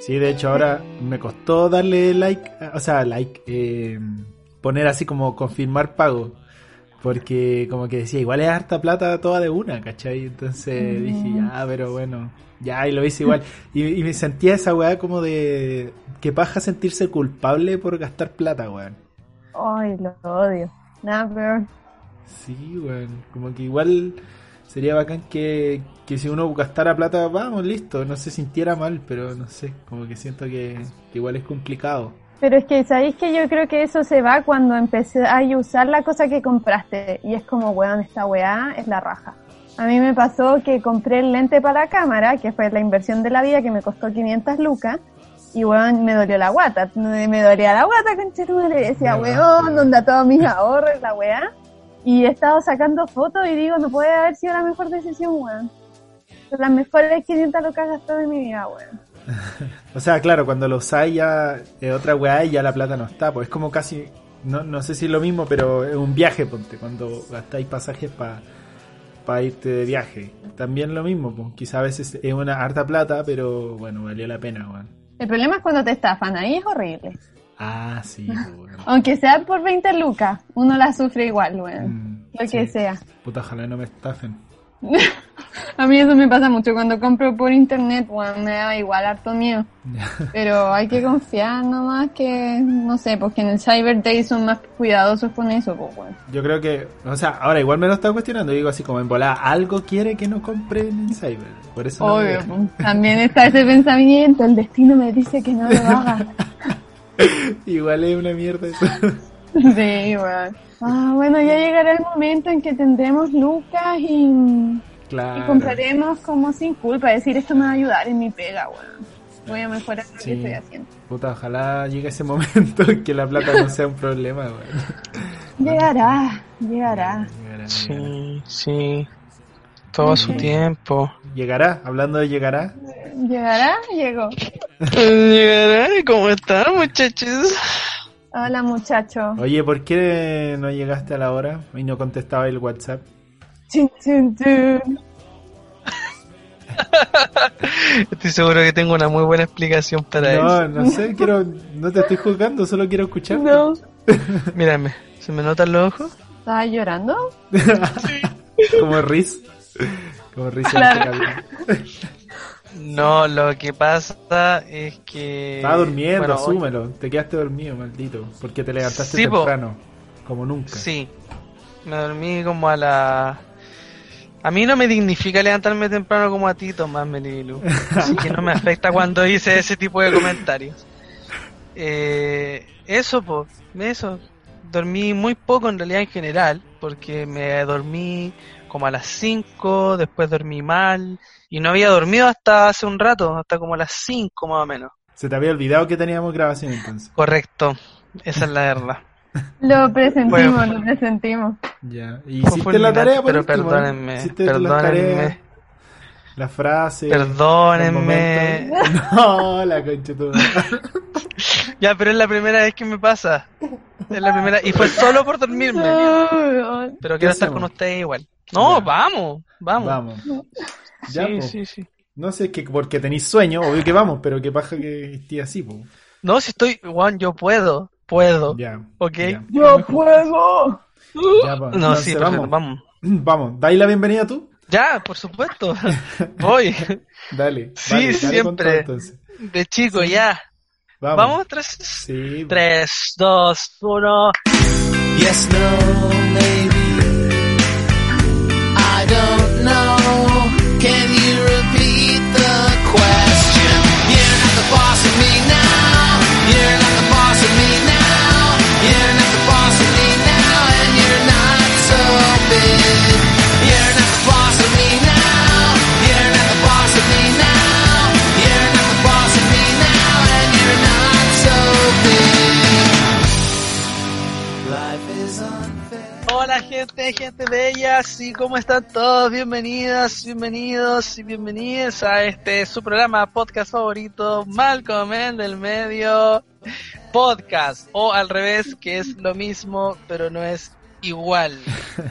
Sí, de hecho ahora me costó darle like, o sea, like, eh, poner así como confirmar pago. Porque como que decía, igual es harta plata toda de una, ¿cachai? Entonces dije, ya, pero bueno, ya, y lo hice igual. Y, me sentía esa weá como de que paja sentirse culpable por gastar plata, weón. Ay, lo odio. Nada peor. Sí, weón. Como que igual sería bacán que, que si uno gastara plata, vamos, listo, no se sintiera mal, pero no sé, como que siento que, igual es complicado. Pero es que, ¿sabéis que yo creo que eso se va cuando empecé a usar la cosa que compraste? Y es como, weón, esta weá es la raja. A mí me pasó que compré el lente para la cámara, que fue la inversión de la vida, que me costó 500 lucas, y weón, me dolió la guata, me dolía la guata, conchetumare, decía, weón, ¿dónde todos mis ahorros, la weá? Y he estado sacando fotos y digo, no puede haber sido la mejor decisión, weón. Las mejores 500 lucas gastadas en mi vida, weón. o sea, claro, cuando lo usáis ya es otra weá y ya la plata no está, pues es como casi, no, no sé si es lo mismo, pero es un viaje, ponte, cuando gastáis pasajes para pa irte de viaje. También lo mismo, pues quizá a veces es una harta plata, pero bueno, valió la pena, weón. El problema es cuando te estafan, ahí es horrible. Ah, sí. Bueno. Aunque sea por 20 lucas, uno la sufre igual, weón. Mm, lo que sea. Puta, ojalá no me estafen. a mí eso me pasa mucho cuando compro por internet, weón, me da igual harto miedo. Pero hay que confiar nomás que, no sé, porque en el Cyber Day son más cuidadosos con eso, pues, weón. Yo creo que, o sea, ahora igual me lo está cuestionando, digo así como en volada, algo quiere que no compre en Cyber. Por eso Obvio, pues, también está ese pensamiento, el destino me dice que no lo haga. Igual es una mierda eso. Sí, bueno. Ah, bueno, ya llegará el momento en que tendremos lucas y, y compraremos como sin culpa. decir, esto me va a ayudar en mi pega, weón. Voy a mejorar lo que estoy haciendo. Puta, ojalá llegue ese momento en que la plata no sea un problema, weón. Llegará, llegará. Sí, sí. Todo su tiempo. ¿Llegará? Hablando de llegará. ¿Llegará? Llegó. ¿Llegará? ¿Cómo están, muchachos? Hola, muchacho. Oye, ¿por qué no llegaste a la hora y no contestaba el WhatsApp? Estoy seguro que tengo una muy buena explicación para eso. No, no sé, quiero, no te estoy juzgando, solo quiero escuchar. No. Mírame, ¿se me notan los ojos? ¿Estás llorando? Como Riz. Como Riz. No, lo que pasa es que. Estaba durmiendo, asúmelo. Te quedaste dormido, maldito. Porque te levantaste temprano. Como nunca. Sí. Me dormí como a la. A mí no me dignifica levantarme temprano como a ti, Tomás Melilu. Así que no me afecta cuando hice ese tipo de comentarios. Eh, eso, pues. Eso. Dormí muy poco en realidad en general. Porque me dormí como a las 5, después dormí mal y no había dormido hasta hace un rato, hasta como a las 5 más o menos. Se te había olvidado que teníamos grabación entonces. Correcto, esa es la verdad. Lo presentimos, lo presentimos. Ya. ¿Y hiciste la tarea? pero perdónenme, perdónenme. La frase. Perdónenme. No, la concha Ya, pero es la primera vez que me pasa. Es la primera. Y fue solo por dormirme. Pero quiero estar con ustedes igual. No, vamos, vamos. Vamos. sí, sí, sí. No sé, que porque tenéis sueño, obvio que vamos, pero qué pasa que esté así, po. No, si estoy, Juan, yo puedo, puedo. Ya. ¿Ok? Yo puedo. Ya, no, sí, vamos. vamos. Vamos, ¿dais la bienvenida tú? Ya, por supuesto. Voy. dale. Sí, siempre. de chico, ya. Vamos. ¿Vamos? Tres. Sí. Tres, dos, uno. Yes, no, maybe. I don't know. Can you Hola gente, gente bella, sí, ¿cómo están todos? Bienvenidas, bienvenidos y bienvenidas a este su programa podcast favorito, Malcolm en del medio podcast, o al revés, que es lo mismo, pero no es igual.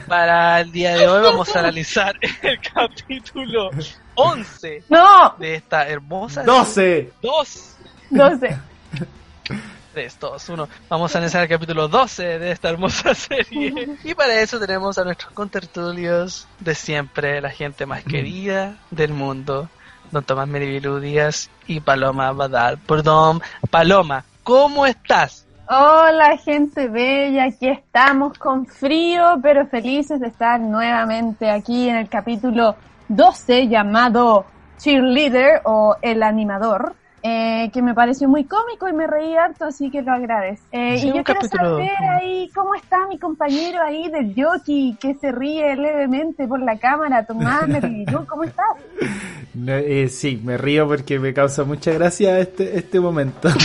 Para el día de hoy vamos a analizar el capítulo 11 no. de esta hermosa... 12. 2 12. 3, 2, 1. Vamos a analizar el capítulo 12 de esta hermosa serie. Y para eso tenemos a nuestros contertulios de siempre, la gente más querida del mundo. Don Tomás Meribilú Díaz y Paloma Badal. Perdón, Paloma, ¿cómo estás? Hola gente bella, aquí estamos con frío, pero felices de estar nuevamente aquí en el capítulo 12 llamado Cheerleader o El Animador. Eh, que me pareció muy cómico y me reí harto, así que lo agradezco. Eh, Sí, y yo quiero capítulo- saber ahí cómo está mi compañero ahí del jockey que se ríe levemente por la cámara, Tomás Merlillú, ¿cómo estás? No, eh, sí, me río porque me causa mucha gracia este, este momento.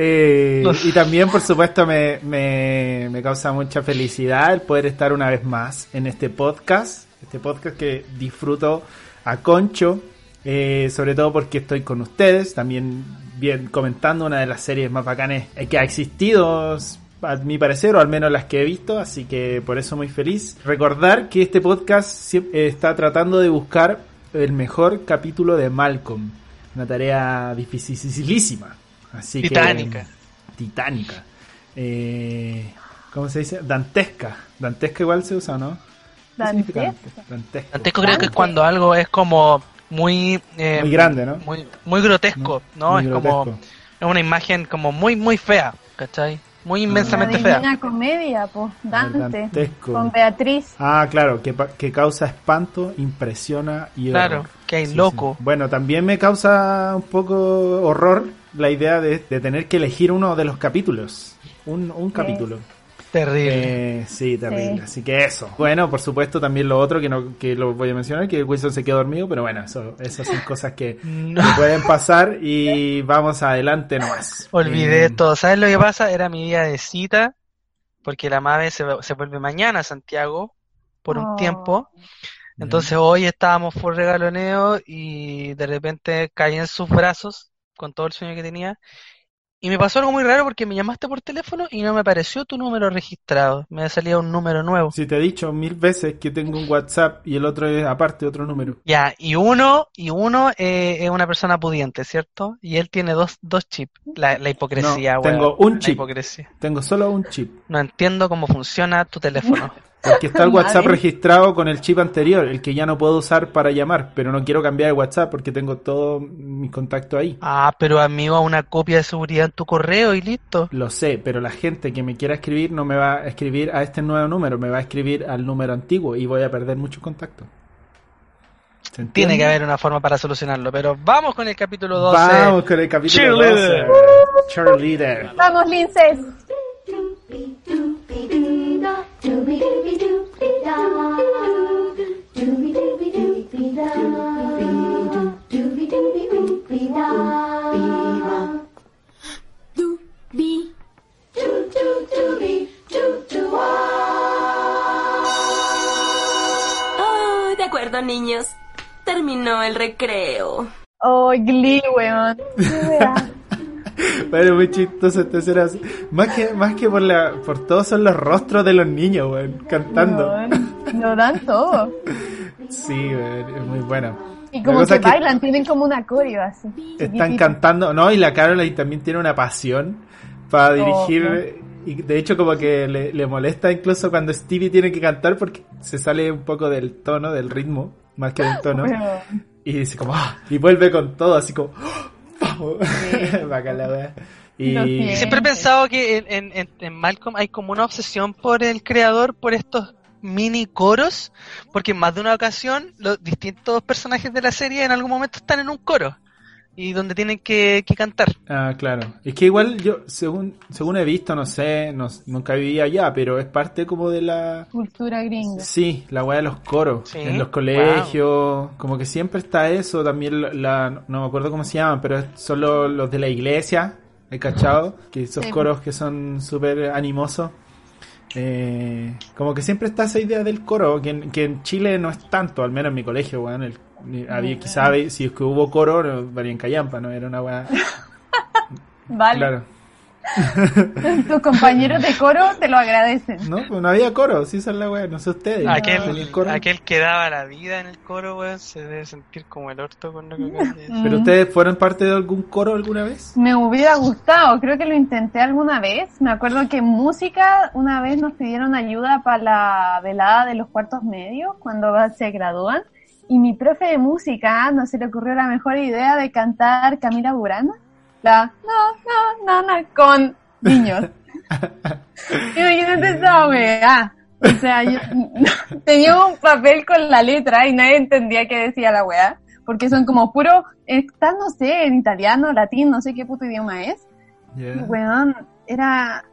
Eh, y también, por supuesto, me, me, me causa mucha felicidad el poder estar una vez más en este podcast. Este podcast que disfruto a concho, eh, sobre todo porque estoy con ustedes, también bien comentando una de las series más bacanes eh, que ha existido, a mi parecer, o al menos las que he visto, así que por eso muy feliz. Recordar que este podcast eh, está tratando de buscar el mejor capítulo de Malcolm, una tarea dificilísima. Así que- Titánica. titánica. Eh, ¿Cómo se dice? Dantesca. Dantesca igual se usa, ¿no? ¿Qué significa Dantesca. Dantesco. Dantesco creo que es cuando algo es como muy... eh, Muy grande, ¿no? Muy, muy grotesco, ¿no? Muy es grotesco. como... Es una imagen como muy, muy fea, ¿cachai? Muy La inmensamente fea. Divina Comedia, pues, Dante, Dantesco. con Beatriz. Ah, claro, que, que causa espanto, impresiona y Claro, horror. que hay Sí, loco. sí. Bueno, también me causa un poco horror la idea de, de tener que elegir uno de los capítulos. Un, un capítulo. Terrible. Eh, sí, terrible. Sí. Así que eso. Bueno, por supuesto también lo otro que no que lo voy a mencionar, que Wilson se quedó dormido, pero bueno, eso, esas son cosas que, No. que pueden pasar y vamos adelante nomás. Olvidé Eh, todo. ¿Sabes lo que pasa? Era mi día de cita, porque la MAVE se, se vuelve mañana a Santiago por un Oh. tiempo. Entonces hoy estábamos por regaloneo y de repente caí en sus brazos con todo el sueño que tenía. Y me pasó algo muy raro porque me llamaste por teléfono y no me apareció tu número registrado. Me salía un número nuevo. Si te he dicho mil veces que tengo un WhatsApp y el otro es aparte otro número. Ya, y uno, y uno eh, es una persona pudiente, ¿cierto? Y él tiene dos, dos chips. La, la hipocresía, No, weón. tengo un La chip. hipocresía. Tengo solo un chip. No entiendo cómo funciona tu teléfono. Porque está el. WhatsApp registrado con el chip anterior, el que ya no puedo usar para llamar, pero no quiero cambiar de WhatsApp porque tengo todos mis contactos ahí. Ah, pero amigo, una copia de seguridad tu correo y listo. Lo sé, pero la gente que me quiera escribir no me va a escribir a este nuevo número, me va a escribir al número antiguo y voy a perder muchos contactos. Tiene que haber una forma para solucionarlo, pero vamos con el capítulo 12. Vamos con el capítulo Cheerleader. 12. Cheerleader. Vamos, Linces. Oh, de acuerdo, niños. Terminó el recreo. Oh, Glee, weón. Bueno, muy chistoso esta escena. Más que, más que por la, por todos son los rostros de los niños, weón, cantando. Lo dan todo. Sí, weón, es muy bueno. Y como que bailan, tienen como una coreo así. Están cantando, no, y la Caroline también tiene una pasión para dirigir. Oh, Y de hecho, como que le, le molesta incluso cuando Stevie tiene que cantar porque se sale un poco del tono, del ritmo, más que del tono. Y dice como, "Ah", y vuelve con todo, así como, "Ah, vamos. Wea. Y siempre he pensado que en, en, en- en Malcolm hay como una obsesión por el creador, por estos mini coros, porque en más de una ocasión los distintos personajes de la serie en algún momento están en un coro y donde tienen que, que cantar. Ah, claro. Es que igual yo, según, según he visto, no sé, no, nunca viví allá, pero es parte como de la... Cultura gringa. Sí, la weá de los coros. Sí, En los colegios, como que siempre está eso. También la, la- no me acuerdo cómo se llaman, pero son los, los de la iglesia, ¿he cachado? Que esos Sí. coros que son súper animosos. Eh, como que siempre está esa idea del coro, que en, que en Chile no es tanto, al menos en mi colegio, weón. el- había, quizá si es que hubo coro, no, valía en callampa, ¿no? Era una weá. Vale. Claro. Tus compañeros de coro te lo agradecen. No, pues no había coro, sí, es la wea, no sé ustedes. Aquel, aquel que daba la vida en el coro, weón, se debe sentir como el orto con lo que. Mm. ¿Pero ustedes fueron parte de algún coro alguna vez? Me hubiera gustado, creo que lo intenté alguna vez. Me acuerdo que en música una vez nos pidieron ayuda para la velada de los cuartos medios cuando se gradúan. Y mi profe de música no se le ocurrió la mejor idea de cantar Camila Burana. La no, no, no, no, con niños. Imagínate esa weá. O sea, yo tenía un papel con la letra y nadie entendía qué decía la weá. Porque son como puro, está, no sé, en italiano, latín, no sé qué puto idioma es. Ya. Y, weón, era,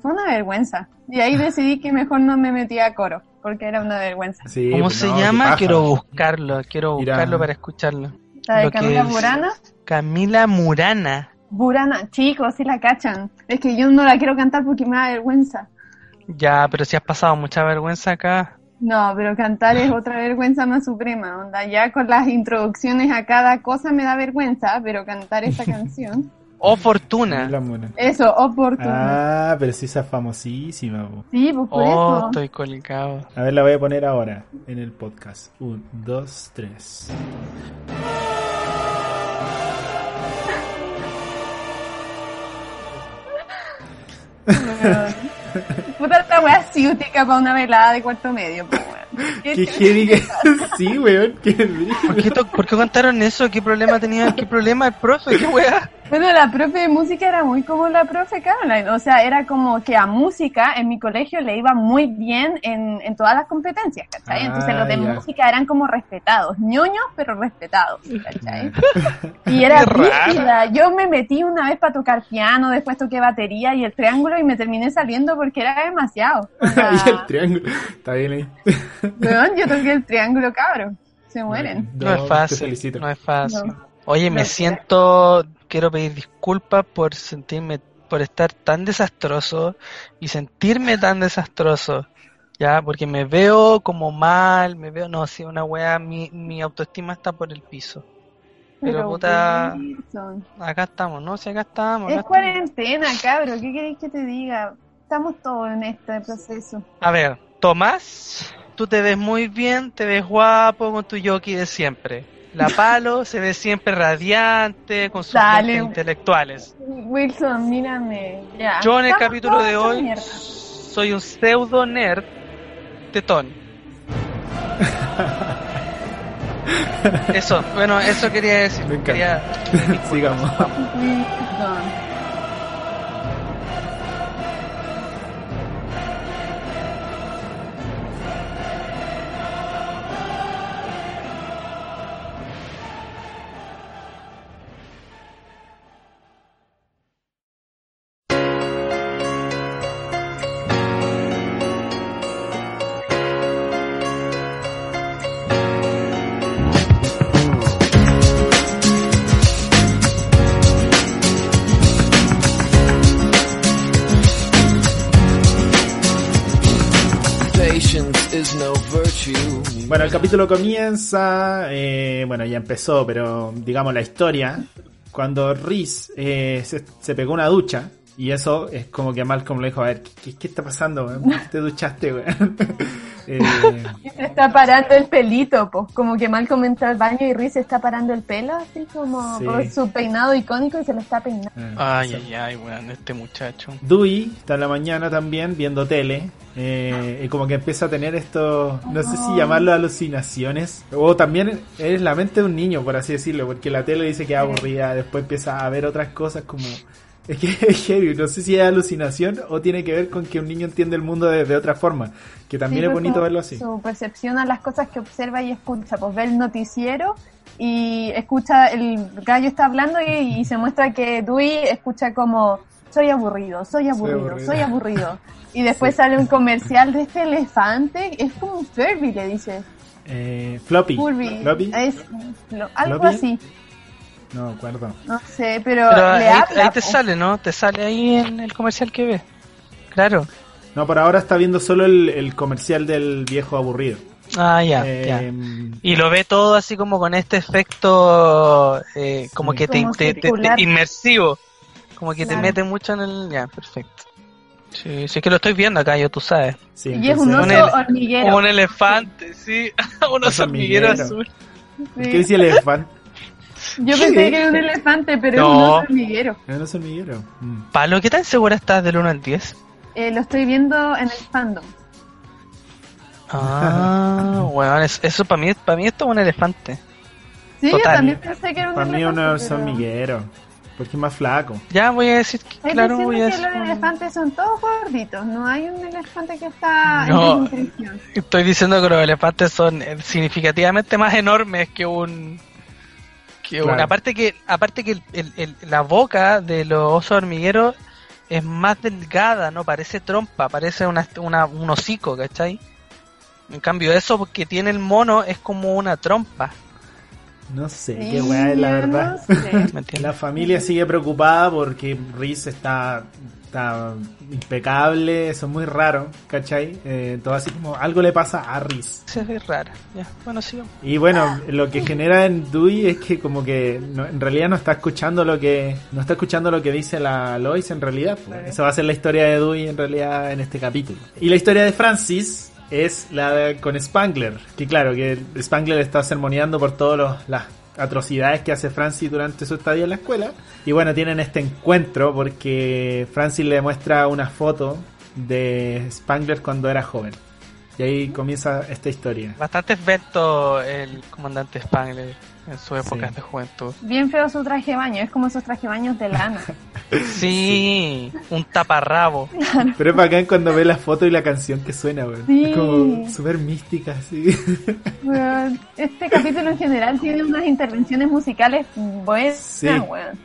fue una vergüenza. Y ahí decidí que mejor no me metía a coro, porque era una vergüenza. Sí, ¿Cómo pues se no, llama? Quiero buscarlo, quiero buscarlo para escucharlo. La de Lo Camila es- Burana. Camila Murana. Burana, chicos, sí la cachan. Es que yo no la quiero cantar porque me da vergüenza. Ya, pero si has pasado mucha vergüenza acá. No, pero cantar es otra vergüenza más suprema. Onda, ya con las introducciones a cada cosa me da vergüenza, pero cantar esta canción. Oh, Fortuna. La mona. Eso, oportuno. Ah, pero sí esa es famosísima. po. Sí, pues por Oh, eso. estoy colgado. A ver, la voy a poner ahora en el podcast. Un, dos, tres. Puta esta wea ciútica para una velada de cuarto medio, pues, weón. ¿Qué heavy que... Sí, weón, qué. ¿Por qué, to- por qué contaron eso? ¿Qué problema tenía? ¿Qué problema el profe? ¿Qué weá? Bueno, la profe de música era muy como la profe Caroline. O sea, era como que a música en mi colegio le iba muy bien en, en todas las competencias, ¿cachai? Ah, Entonces los de ya. música eran como respetados, ñoños, pero respetados, ¿cachai? Y era rígida. Yo me metí una vez para tocar piano, después toqué batería y el triángulo y me terminé saliendo porque era demasiado. O sea, y el triángulo. Está bien ahí. weón, yo toqué el triángulo, cabrón. Se mueren. No, es fácil. No es fácil. No. Oye, me siento. Quiero pedir disculpas por sentirme. por estar tan desastroso y sentirme tan desastroso. Ya, porque me veo como mal, me veo. No, sí, una wea. Mi, mi autoestima está por el piso. Pero, puta, Wilson, acá estamos, ¿no? Si acá estamos. acá Es estamos. cuarentena, cabro. ¿Qué queréis que te diga? Estamos todos en este proceso. A ver, Tomás, tú te ves muy bien, te ves guapo con tu yoki de siempre. La Palo se ve siempre radiante con sus Dale. intelectuales. Wilson, mírame. Ya. Yo en el Estamos capítulo de hoy mierda. soy un pseudo nerd tetón. Eso, bueno, eso quería decir. Me. Quería- Sigamos. Wilson. Capítulo comienza, eh, bueno, ya empezó, pero digamos la historia, cuando Riz eh, se pegó una ducha, y eso es como que Malcolm le dijo, a ver, ¿qué, qué está pasando? qué te duchaste, weón? Eh, Y se está parando el pelito, pues. Como que mal entra al baño y Riz se está parando el pelo, así como Sí. por su peinado icónico y se lo está peinando. eh, Ay, ay, ay, weón, este muchacho. Dewey está en la mañana también viendo tele eh, y como que empieza a tener esto, no sé si llamarlo alucinaciones o también es la mente de un niño por así decirlo porque la tele dice que es aburrida, después empieza a ver otras cosas como es que es heavy, no sé si es alucinación o tiene que ver con que un niño entiende el mundo de, de otra forma, que también Sí, es pues, bonito verlo así. Su percepción a las cosas que observa y escucha, pues ve el noticiero y escucha, el gallo está hablando y, y se muestra que Dewey escucha como soy aburrido, soy aburrido, aburrido". soy aburrido. Y después sale un comercial de este elefante, es como un Furby, le dice. Eh, floppy, Furby. floppy, Es, lo- algo ¿Floppy? así, no acuerdo. no sé, pero, Pero le ahí, habla. ahí te sale, ¿no? Te sale ahí en el comercial que ves. Claro. No, por ahora está viendo solo el, el comercial del viejo aburrido. Ah, ya, Eh, ya. Y lo ve todo así como con este efecto, eh, como Sí. que te, Como te- te- te- circular. inmersivo. Como que te mete mucho en el... Ya, perfecto. Sí, sí es que lo estoy viendo acá, yo tú sabes. Sí, Y es un oso Un hormiguero. Como un elefante, sí. un oso hormiguero hormiguero. azul. Sí. ¿Qué dice el elefante? Yo pensé que era un elefante, pero No. es un oso hormiguero. Es un oso hormiguero. Mm. Palo, ¿qué tan segura estás del 1 al 10? Eh, lo estoy viendo en el fandom. Ah, bueno, es- eso para mí, para mí esto es un elefante. Sí, Total. yo también pensé que era un Para mí es elefante. un pero- hormiguero. Porque es más flaco. Ya voy a decir que, claro, voy a que decir... los elefantes son todos gorditos. No hay un elefante que está No. en desnutrición. Estoy diciendo que los elefantes son eh, significativamente más enormes que un que aparte que aparte que el- el- el- la boca de los osos hormigueros es más delgada, no parece trompa, parece una, una- un hocico, ¿cachai? En cambio eso que tiene el mono es como una trompa, No sé, qué weá es la verdad. La familia sigue preocupada porque Reese está, está impecable, eso es muy raro, ¿cachai? Eh, todo así como algo le pasa a Reese. Se ve rara. Ya, bueno, sigamos. Y bueno, lo que genera en Dewey es que como que no- en realidad no está escuchando lo que no está escuchando lo que dice la Lois en realidad. pues. Esa va a ser la historia de Dewey en realidad en este capítulo. Y la historia de Francis es la de- con Spangler, que claro, que Spangler está sermoneando por todas las atrocidades que hace Francis durante su estadía en la escuela. Y bueno, tienen este encuentro porque Francis le muestra una foto de Spangler cuando era joven. Y ahí comienza esta historia. Bastante esbelto el comandante Spangler en su época Sí. de juventud. Bien feo su traje de baño. Es como esos traje de baños de lana. Sí, un taparrabo. Pero es bacán cuando ve la foto y la canción que suena, weón. Sí. Es como súper mística, así. Weón, este capítulo en general tiene unas intervenciones musicales buenas, Sí. weón.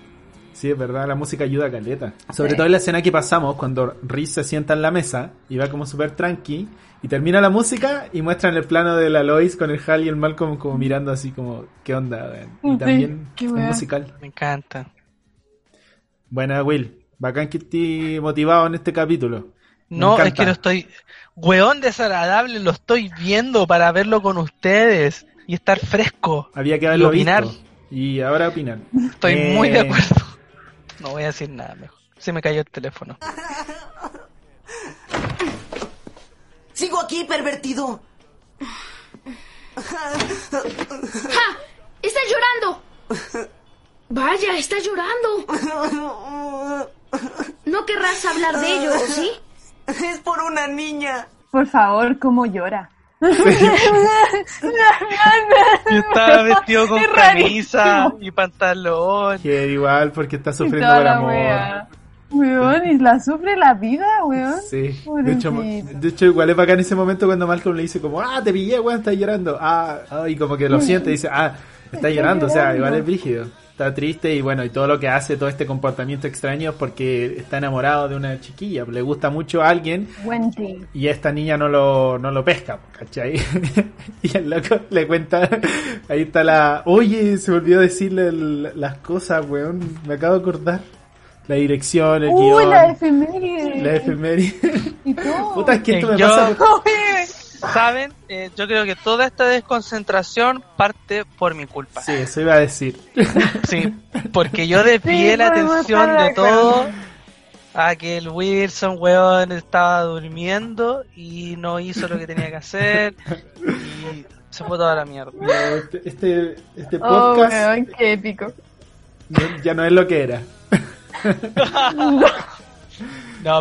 Sí, es verdad, la música ayuda a caleta. Sobre Sí. todo en la escena que pasamos, cuando Reese se sienta en la mesa y va como súper tranqui, y termina la música y muestran el plano de la Lois con el Hal y el Malcolm como mirando así como, ¿qué onda? Y Sí, también qué es musical. Me encanta. Buena, Will. Bacán que estés motivado en este capítulo. Me No, es que lo estoy. Weón desagradable, lo estoy viendo para verlo con ustedes y estar fresco. Había que haberlo opinar. visto. Y ahora opinar. Estoy Eh, muy de acuerdo. No voy a decir nada mejor. Se me cayó el teléfono. Sigo aquí, pervertido. ¡Ja! ¡Está llorando! Vaya, está llorando. No querrás hablar de ello, ¿o ¿sí? Es por una niña. Por favor, cómo llora. Yo estaba vestido con Es camisa y pantalón. Que igual porque está sufriendo por amor. wea. Weón, y la sufre la vida, weón. Sí, de hecho, de hecho igual es bacán ese momento cuando Malcolm le dice como, ah, te pillé, weón, estás llorando. Ah, ah, y como que lo siente y dice, ah, está llorando, o sea, igual es brígido. Está triste y bueno, y todo lo que hace, todo este comportamiento extraño es porque está enamorado de una chiquilla, le gusta mucho a alguien Wendy. y esta niña no lo, no lo pesca, ¿cachai? y el loco le cuenta, ahí está la, oye, se me olvidó decirle el- las cosas, weón, me acabo de acordar. La dirección, el Uy, guion, la efeméride. la efeméride. Y todo. Puta, es que esto me yo- pasa. ¿Saben? Eh, yo creo que toda esta desconcentración parte por mi culpa. Sí, eso iba a decir. Sí, porque yo desvié Sí, la atención de todo a que el Wilson, weón, estaba durmiendo y no hizo lo que tenía que hacer y se fue toda la mierda. Este, este, este Oh, podcast weón, qué épico. ya- ya no es lo que era. No,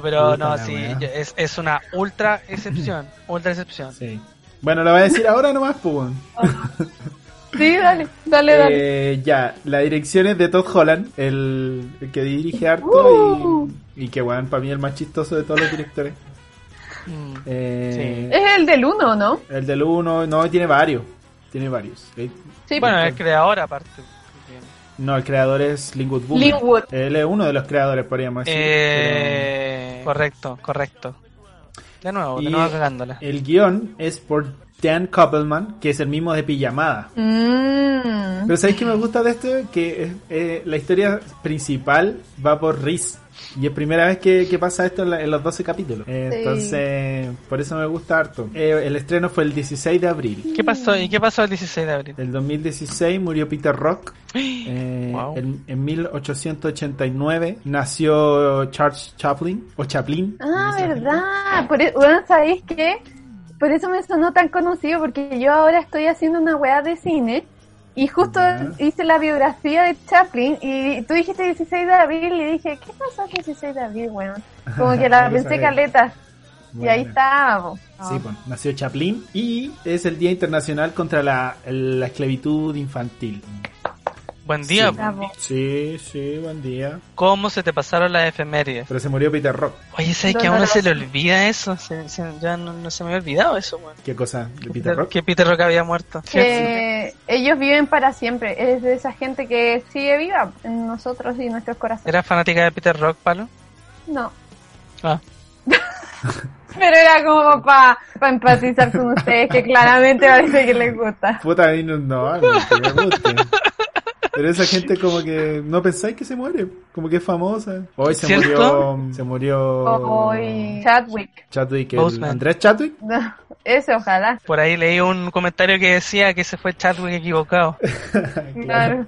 pero Puta no, sí, yo- es, es una ultra excepción, ultra excepción. Sí. Bueno, lo voy a decir ahora nomás, pues. weón. Sí, dale, dale, dale. Eh, ya, la dirección es de Todd Holland, el, el que dirige harto Uh. y, y que, weón, para mí el más chistoso de todos los directores. Mm. Eh, Es el del 1, ¿no? El del 1, no, tiene varios. Tiene varios. Eh, Sí. Bueno, el creador aparte. No, el creador es Linwood Boomer. Linwood. Él es uno de los creadores, podríamos decir. Eh, correcto, correcto. De nuevo, Y- de nuevo cagándola. El guion es por Dan Koppelman, que es el mismo de Pijamada. Mm. Pero ¿sabéis qué me gusta de esto? Que eh, eh, la historia principal va por Riz. Y es primera vez que, que pasa esto en, la- en los 12 capítulos. Eh, Sí. Entonces, por eso me gusta harto. Eh, el estreno fue el 16 de abril. ¿Qué pasó? ¿Y qué pasó el 16 de abril? El 2016 murió Peter Rock. Eh, Wow. en, en 1889 nació Charles Chaplin. O Chaplin. Ah, verdad. Por e- bueno, ¿sabéis qué? Por eso me sonó tan conocido, porque yo ahora estoy haciendo una weá de cine y justo hice la biografía de Chaplin y tú dijiste 16 de abril y dije, ¿qué pasó el 16 de abril, weón? Como que la pensé caleta. Y ahí po. Sí, pues, nació Chaplin y es el Día Internacional contra la, la Esclavitud Infantil. Buen día. Sí. Sí, sí, buen día. ¿Cómo se te pasaron las efemérides? Pero se murió Peter Rock. Oye, ¿sabes que a uno Doloroso. se le olvida eso? Se- se- ya no, no se me había olvidado eso, weón. ¿Qué cosa? ¿De Peter Rock? Que Peter Rock había muerto. Que ellos viven para siempre. Es de esa gente que sigue viva en nosotros y en nuestros corazones. ¿Era fanática de Peter Rock, Palo? No. Ah. Pero era como para empatizar con ustedes, que claramente parece que les gusta. Puta, a mí no, no, no me gusta. Pero esa gente como que no pensáis que se muere, como que es famosa. Hoy se ¿Cierto? murió, se murió Hoy Chadwick. Chadwick, el-. Andrés Chadwick. No, ese ojalá. Por ahí leí un comentario que decía que se fue Chadwick equivocado. Claro.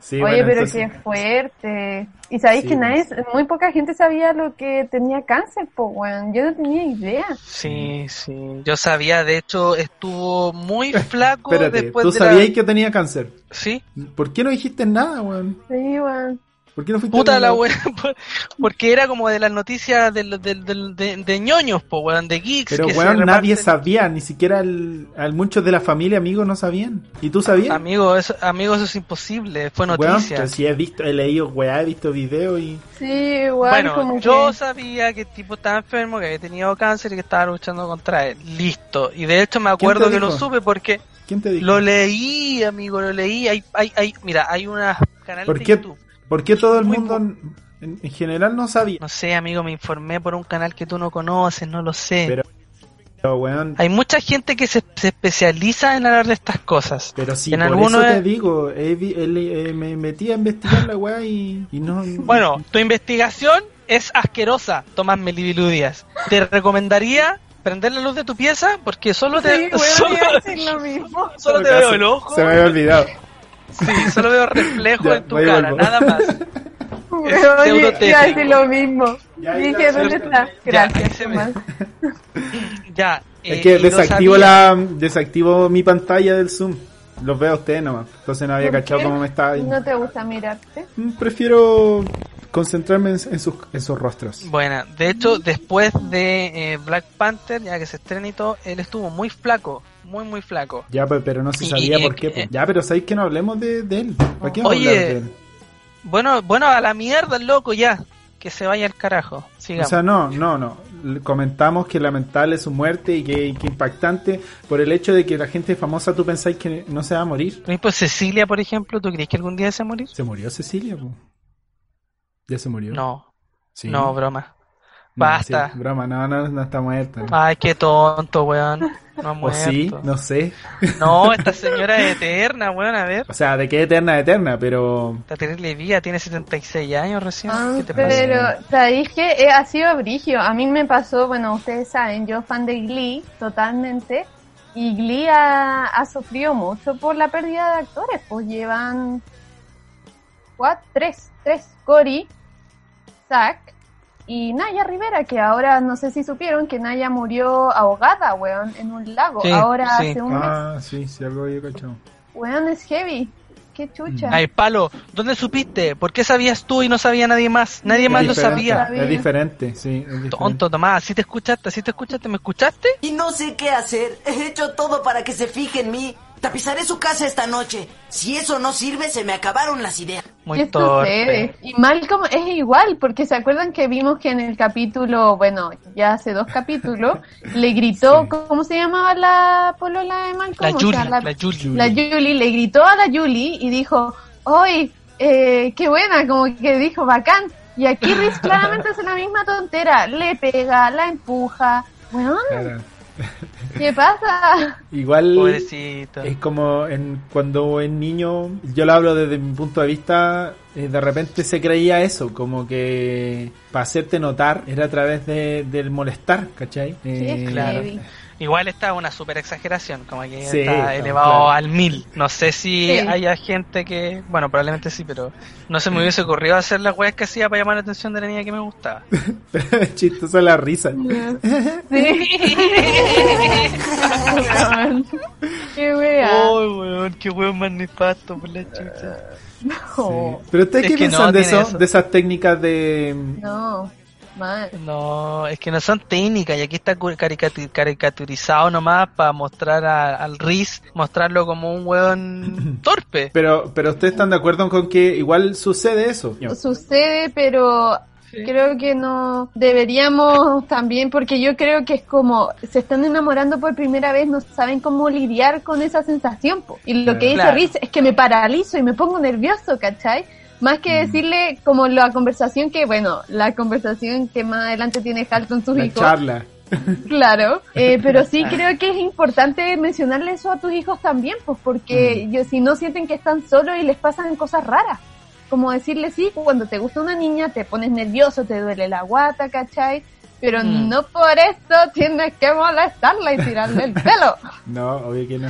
Sí, Oye, bueno, pero entonces- qué fuerte. Y sabéis Sí, que nadie, pues. muy poca gente sabía lo que tenía cáncer, pues. Yo no tenía idea. Sí, sí. Yo sabía, de hecho, estuvo muy flaco Espérate, después tú de la- sabías que tenía cáncer. Sí. ¿Por qué no dijiste nada, weón? Sí, weón. ¿Por qué no fuiste Puta a la wea, porque era como de las noticias del, del, del- de, de ñoños, po, weón, de geeks. Pero que weón, nadie reparten. sabía, ni siquiera el, al- muchos de la familia, amigos, no sabían. ¿Y tú sabías? Amigo, eso, amigo, eso es imposible, fue Weón, noticia. pero si he visto, he leído weá, he visto videos y... Sí, igual bueno, como yo que... sabía que el tipo estaba enfermo, que había tenido cáncer y que estaba luchando contra él. Listo. Y de hecho me ¿Quién acuerdo que lo supe porque ¿Quién te dijo? lo leí, amigo, lo leí. Hay, hay, hay, mira, hay una canal ¿Por de qué? YouTube. ¿Por qué todo el Muy mundo en, en general no sabía? No sé, amigo, me informé por un canal que tú no conoces, no lo sé. Pero- Pero weón, Hay mucha gente que se, se especializa en hablar de estas cosas. pero sí, en por algunos eso te digo, eh, me metí a investigar la weá y, y no... Bueno, tu investigación es asquerosa, Tomás Melibiludias. Te recomendaría prender la luz de tu pieza porque solo te, Sí, weón, solo, lo mismo. solo te veo el ojo. Se me había olvidado. Sí, solo veo reflejo Ya, en tu cara, nada más. Weón, pseudo iba a decir tétrico. lo mismo. Ya, ya, Dije, ya, ¿dónde ya. está? Ya, Gracias. Tomás. Ya. Es eh, que desactivo la desactivo mi pantalla del Zoom. Los veo a ustedes nomás. Entonces no había ¿Por cachado cómo me estaba. ¿No te gusta mirarte? Mm, Prefiero concentrarme en, en sus, en sus rostros. Bueno, de hecho, después de eh, Black Panther, ya que se estrena y todo, él estuvo muy flaco, muy, muy flaco. Ya, pe- pero no se sabía y- por qué. eh. Ya, pero sabéis que no hablemos de, de él. ¿Para qué Oye, de él? Bueno, bueno, a la mierda, el loco, ya. Que se vaya al carajo. O sea, no, no, no. Comentamos que lamentable su muerte y que, que impactante por el hecho de que la gente famosa tú pensáis que no se va a morir. Ejemplo, Cecilia, por ejemplo, ¿tú crees que algún día se va a morir? ¿Se murió Cecilia? po? ¿Ya se murió? No, Sí. no, broma. No, basta. sí, broma, no, no, no está muerta. Ay, qué tonto, weón. No ha o sí, no sé. No, esta señora es eterna, weón, a ver. O sea, de qué eterna, eterna, pero... Está terrible vida, tiene 76 años recién. Ah, ¿Qué te pero, ¿sabéis que eh, ha sido brigio? A mí me pasó, bueno, ustedes saben, yo fan de Glee, totalmente. Y Glee ha, ha sufrido mucho por la pérdida de actores. Pues llevan... ¿Cuatro? Tres. Tres. Cory, Zack y Naya Rivera, que ahora no sé si supieron que Naya murió ahogada, weón, en un lago. Sí, ahora sí. hace un mes. Ah, sí, sí, algo había cachado. Weón, es heavy. Qué chucha. Ay, palo, ¿dónde supiste? ¿Por qué sabías tú y no sabía nadie más? Nadie más lo sabía. Es diferente, sí. Es diferente. Tonto, Tomás, si te escuchaste, si te escuchaste, ¿me escuchaste? Y no sé qué hacer. He hecho todo para que se fije en mí. Tapizaré su casa esta noche. Si eso no sirve, se me acabaron las ideas. Muy ¿Qué torpe. sucede? Y Malcolm es igual, porque se acuerdan que vimos que en el capítulo, bueno, ya hace dos capítulos, le gritó, Sí. ¿cómo se llamaba la polola de Malcolm? La O sea, Julie, la, la Julie. la Julie, le gritó a la Julie y dijo, ¡Ay, eh, qué buena! Como que dijo, bacán. Y aquí Riz claramente hace la misma tontera, le pega, la empuja. Bueno, Claro. ¿Qué pasa? Igual Pobrecito. es como en, cuando es niño, yo lo hablo desde mi punto de vista, eh, de repente se creía eso, como que para hacerte notar era a través de, del molestar, ¿cachai? Sí, Eh, claro. heavy. Igual está una super exageración, como que Sí, está elevado claro. al mil. No sé si Sí. haya gente que, bueno, probablemente sí, pero no se me hubiese ocurrido hacer las weas que hacía para llamar la atención de la niña que me gustaba. Pero es chistosa la risa. Sí. Weón. Qué wea. Oh, weón, qué weón más nefasto por la chucha. No. Pero ustedes Es qué que piensan no de eso, eso. de esas técnicas de No. Mal. No, es que no son técnicas y aquí está caricaturizado nomás para mostrar a- al Riz, mostrarlo como un weón torpe. pero pero ustedes están de acuerdo con que igual sucede eso. Sucede, pero Sí. creo que no deberíamos también, porque yo creo que es como se están enamorando por primera vez, no saben cómo lidiar con esa sensación. po. Y lo que dice Claro. Riz es que me paralizo y me pongo nervioso, ¿cachai? Más que decirle como la conversación que, bueno, la conversación que más adelante tiene Hal con sus La hijos. charla. Claro, eh, pero sí creo que es importante mencionarle eso a tus hijos también, pues porque yo, si no sienten que están solos y les pasan cosas raras. Como decirle, sí, cuando te gusta una niña te pones nervioso, te duele la guata, ¿cachai? Pero Mm. no por esto tienes que molestarla y tirarle el pelo. No, obvio que no.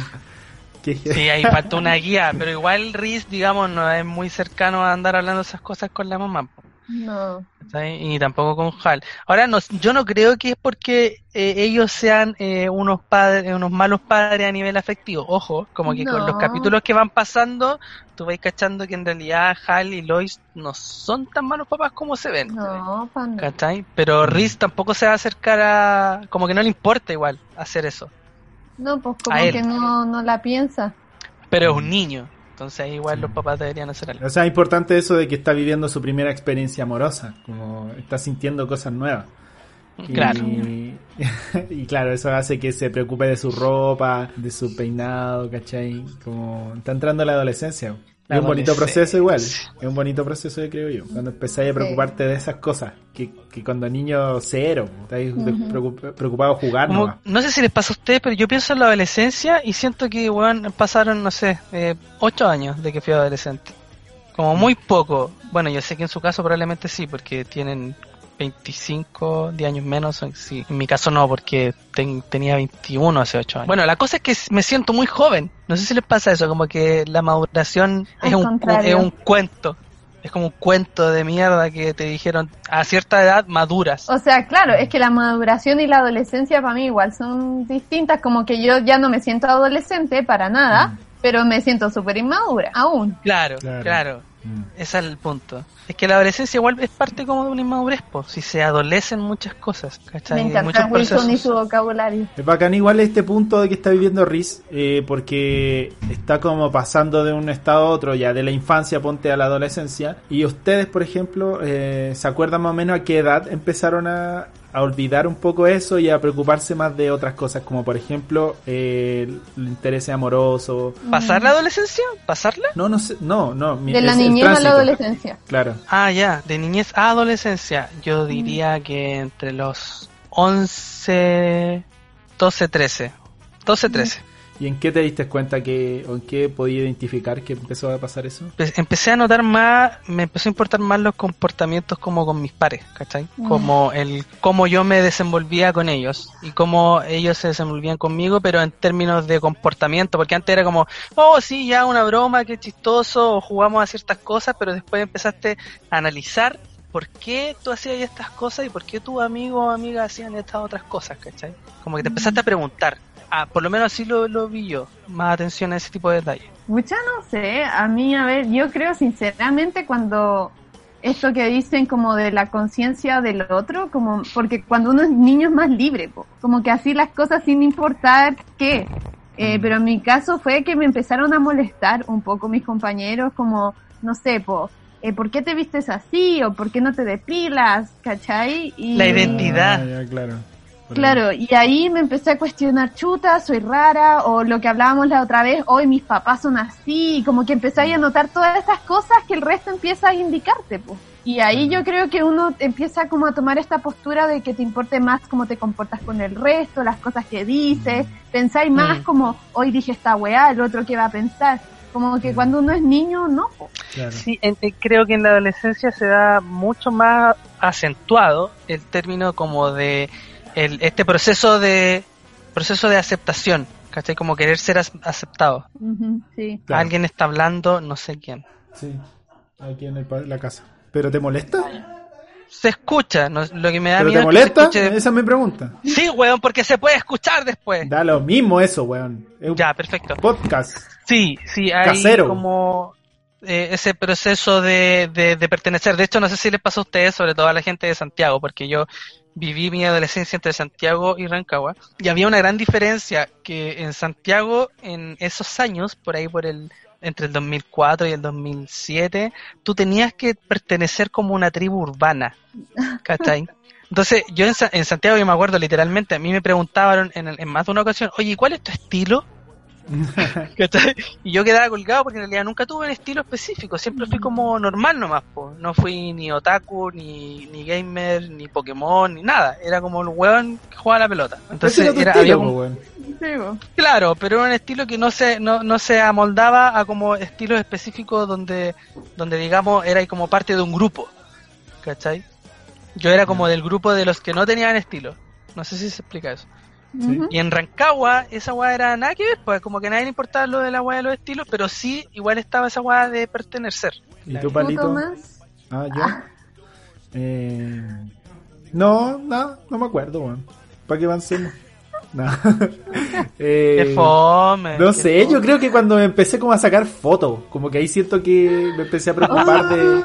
Que- Sí, ahí falta una guía, pero igual Riz, digamos, no es muy cercano a andar hablando esas cosas con la mamá. No. ¿cachai? Y tampoco con Hal. Ahora, no, yo no creo que es porque eh, ellos sean eh, unos padres, unos malos padres a nivel afectivo. Ojo, como que con los capítulos que van pasando, tú vais cachando que en realidad Hal y Lois no son tan malos papás como se ven. No. ¿Cachai? Pero Riz tampoco se va a acercar a... Como que no le importa igual hacer eso. No, pues como que no, no la piensa. Pero es un niño. Entonces igual los papás deberían hacer algo. O sea, es importante eso de que está viviendo su primera experiencia amorosa, como está sintiendo cosas nuevas. Y- Claro. Y, claro, eso hace que se preocupe de su ropa, de su peinado, ¿cachai? Como está entrando a la adolescencia. Es un bonito proceso igual. Es un bonito proceso, creo yo. Cuando empezáis a preocuparte de esas cosas. Que, que cuando niño cero, estáis de- preocup- preocupado a jugar Como- nomás. no sé si les pasa a ustedes, pero yo pienso en la adolescencia y siento que weón, pasaron, no sé, eh, ocho años de que fui adolescente. Como muy poco. Bueno, yo sé que en su caso probablemente sí, porque tienen 25 de años menos. Sí, en mi caso no, porque ten- tenía 21 hace ocho años. Bueno, la cosa es que me siento muy joven. No sé si les pasa eso, como que la maduración Al es un, es un cuento. Es como un cuento de mierda que te dijeron a cierta edad maduras. O sea, claro, es que la maduración y la adolescencia para mí igual son distintas, como que yo ya no me siento adolescente para nada, pero me siento súper inmadura, aún. Claro, Claro. claro. Mm. Ese es el punto. Es que la adolescencia igual es parte como de una inmadurez, po. si se adolecen muchas cosas, ¿cachai? Me Muchos encanta Wilson y procesos. su vocabulario. Es bacán igual este punto de que está viviendo Riz, eh, porque está como pasando de un estado a otro, ya de la infancia ponte a la adolescencia. Y ustedes, por ejemplo, eh, ¿se acuerdan más o menos a qué edad empezaron a, a olvidar un poco eso y a preocuparse más de otras cosas, como por ejemplo eh, el interés amoroso? ¿Pasar la adolescencia? ¿Pasarla? No, no sé, no, no. mi- De la niñez a la adolescencia. Claro. Ah, ya, de niñez a adolescencia. Yo diría que entre los 11, 12, 13. 12, 13. ¿Y en qué te diste cuenta que, o en qué podía identificar que empezó a pasar eso? Empe- Empecé a notar más, me empezó a importar más los comportamientos como con mis pares, ¿cachai? Como el cómo yo me desenvolvía con ellos y cómo ellos se desenvolvían conmigo, pero en términos de comportamiento, porque antes era como, oh sí, ya una broma, qué chistoso, o jugamos a ciertas cosas, pero después empezaste a analizar por qué tú hacías estas cosas y por qué tu amigo o amiga hacían estas otras cosas, ¿cachai? Como que te empezaste a preguntar. Ah, por lo menos así lo, lo vi yo, más atención a ese tipo de detalles. Mucha no sé, a mí, a ver, yo creo sinceramente cuando esto que dicen como de la conciencia del otro, como porque cuando uno es niño es más libre, po, como que así las cosas sin importar qué. Eh, pero en mi caso fue que me empezaron a molestar un poco mis compañeros, como, no sé, po, eh, ¿por qué te vistes así? ¿O por qué no te depilas? ¿Cachai? Y, La identidad. Ah, ya, claro. Claro, y ahí me empecé a cuestionar, chuta, soy rara, o lo que hablábamos la otra vez, hoy mis papás son así, y como que empecé a notar todas esas cosas que el resto empieza a indicarte, pues. Y ahí yo creo que uno empieza como a tomar esta postura de que te importe más cómo te comportas con el resto, las cosas que dices, pensáis más Mm. como, hoy dije esta weá, el otro que va a pensar. Como que cuando uno es niño, no. Claro. Sí, en- en- creo que en la adolescencia se da mucho más acentuado el término como de el, este proceso de proceso de aceptación, ¿cachai? Como querer ser aceptado. Sí. Claro. Alguien está hablando, no sé quién. Sí, aquí en el la casa. ¿Pero te molesta? Se escucha, no- lo que me da ¿Pero miedo te es que se molesta? escuche- Esa es mi pregunta. Sí, weón, porque se puede escuchar después. Da lo mismo eso, weón. Es Ya, perfecto. podcast. Sí, sí, hay Casero. como eh, ese proceso de, de, de pertenecer. De hecho, no sé si les pasó a ustedes, sobre todo a la gente de Santiago, porque yo viví mi adolescencia entre Santiago y Rancagua, y había una gran diferencia que en Santiago, en esos años, por ahí por el entre el 2004 y el 2007, tú tenías que pertenecer como una tribu urbana, ¿cachai? Entonces, yo en, Sa- en Santiago, yo me acuerdo literalmente, a mí me preguntaban en, en más de una ocasión, oye, ¿y ¿cuál es tu estilo? ¿Cachai? Y yo quedaba colgado porque en realidad nunca tuve un estilo específico, siempre fui como normal nomás, po. no fui ni otaku, ni, ni gamer, ni Pokémon, ni nada, era como el weón que jugaba la pelota. Entonces tu era, estilo, había. Sí, po. claro, pero era un estilo que no se, no, no se amoldaba a como estilos específicos donde, donde digamos era como parte de un grupo, ¿cachai? Yo era como del grupo de los que no tenían estilo, no sé si se explica eso. Sí. Y en Rancagua, esa weá era nada que ver, pues como que a nadie le importaba lo de la weá de los estilos, pero sí, igual estaba esa weá de pertenecer. ¿Y tu ¿Tú, palito? Tomás? Ah, yo. Eh, no, no, no me acuerdo, weón. ¿Para qué avancemos? No. Eh, Qué fome. no qué sé, fome. yo creo que cuando me empecé como a sacar fotos, como que ahí siento que me empecé a preocupar de...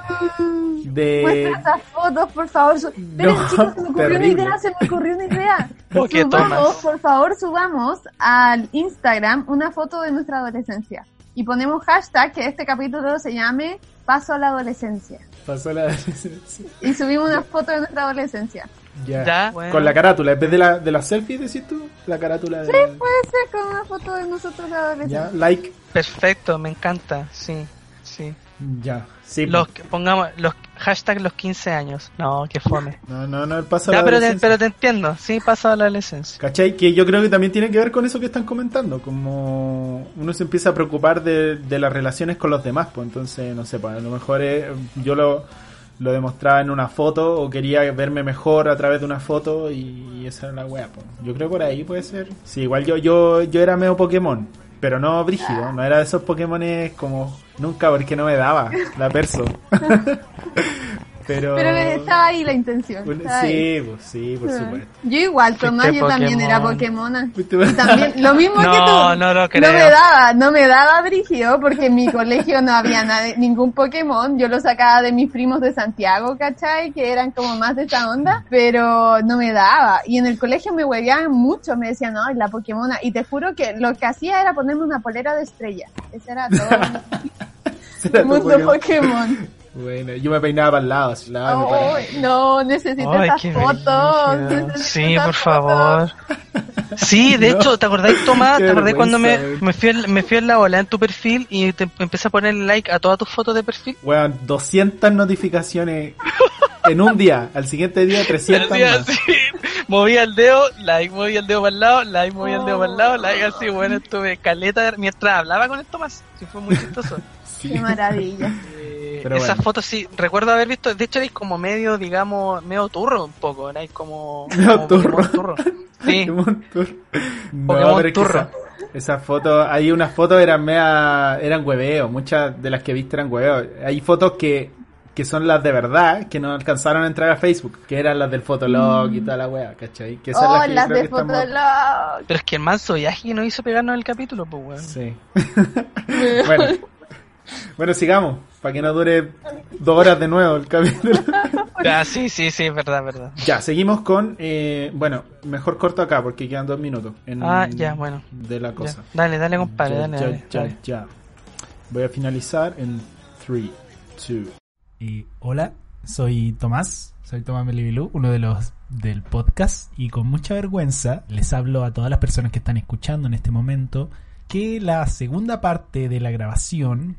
de Muestra esas fotos, por favor. Esperen, no, chicos, se me ocurrió terrible. una idea, se me ocurrió una idea. ¿Por qué, subamos, por favor, subamos al Instagram una foto de nuestra adolescencia. Y ponemos hashtag que este capítulo se llame Paso a la adolescencia. pasó la... Y subimos una foto de nuestra adolescencia. ya. Ya, bueno. Con la carátula, en vez de la, de la selfie, decís tú, la carátula de... Puede ser con una foto de nosotros de ya, adolescencia. like, Perfecto, me encanta, sí, sí. ya. Sí, Los que- pongamos los hashtag los 15 años. No, qué fome. no, no, no, el paso a Ya, la pero te, adolescencia. pero te entiendo, sí, paso a la adolescencia. ¿Cachai? Que yo creo que también tiene que ver con eso que están comentando, como uno se empieza a preocupar de, de las relaciones con los demás, pues entonces, no sé, pues a lo mejor eh, yo lo, lo demostraba en una foto o quería verme mejor a través de una foto y esa era la wea, pues. Yo creo por ahí puede ser. Sí, igual yo, yo, yo era medio Pokémon, pero no brígido, no era de esos Pokémones como nunca porque no me daba la perso. pero... Pero estaba ahí la intención. Bueno, estaba ahí. sí, pues sí, por supuesto. Yo igual, Tomás, yo también era Pokémon. Pokémona. Y también, lo mismo que tú. No, no lo creo. No me daba, no me daba brígido porque en mi colegio no había nada- ningún Pokémon. Yo lo sacaba de mis primos de Santiago, ¿cachai? Que eran como más de esa onda, pero no me daba. Y en el colegio me hueveaban mucho, me decían, no, la Pokémona. Y te juro que lo que hacía era ponerme una polera de estrella. Ese era todo el mundo Pokémon. Pokémon. Bueno, yo me peinaba para el lado, así, lavaba mi para- Ay, no, necesito Ay, esas qué fotos. necesito Sí, esas por fotos. favor. Sí, de No. hecho, ¿te acordás, Tomás? Qué ¿Te acordás cuando me, vergüenza, me, fui al- me fui en la ola en tu perfil y te empecé a poner like a todas tus fotos de perfil? Weón, 200 notificaciones en un día. Al siguiente día, 300 Hacía más. así, movía el dedo, like, movía el dedo para el lado, like, movía el dedo para el lado, like, así, bueno, estuve caleta mientras hablaba con el Tomás. Sí, fue muy chistoso. Qué maravilla. Pero esas bueno. fotos sí, recuerdo haber visto, de hecho erais como medio, digamos, medio turro un poco, erais como... Medio como turro. Pokémon turro. Sí, Pokémon Tour. No, Pokémon pero es que Turro. esa- esas fotos, hay unas fotos eran mea, eran hueveos, muchas de las que viste eran hueveos. Hay fotos que, que son las de verdad, que no alcanzaron a entrar a Facebook, que eran las del Fotolog y toda la wea, ¿cachai? Que esas Oh, las que las de que estamos- Fotolog. pero es que el manso viaje nos hizo pegarnos el capítulo, pues, weón. Sí. bueno. Bueno, sigamos, para que no dure dos horas de nuevo el capítulo. Ah, sí, sí, sí, verdad, verdad. Ya, seguimos con, eh, bueno, mejor corto acá porque quedan dos minutos. en- Ah, ya, bueno. De la cosa. Ya, Dale, dale, compadre, Ya, dale, ya, dale, ya, dale. ya. Voy a finalizar en 3, 2. Y hola, Soy Tomás, soy Tomás Melibilú, uno de los del podcast y con mucha vergüenza les hablo a todas las personas que están escuchando en este momento que la segunda parte de la grabación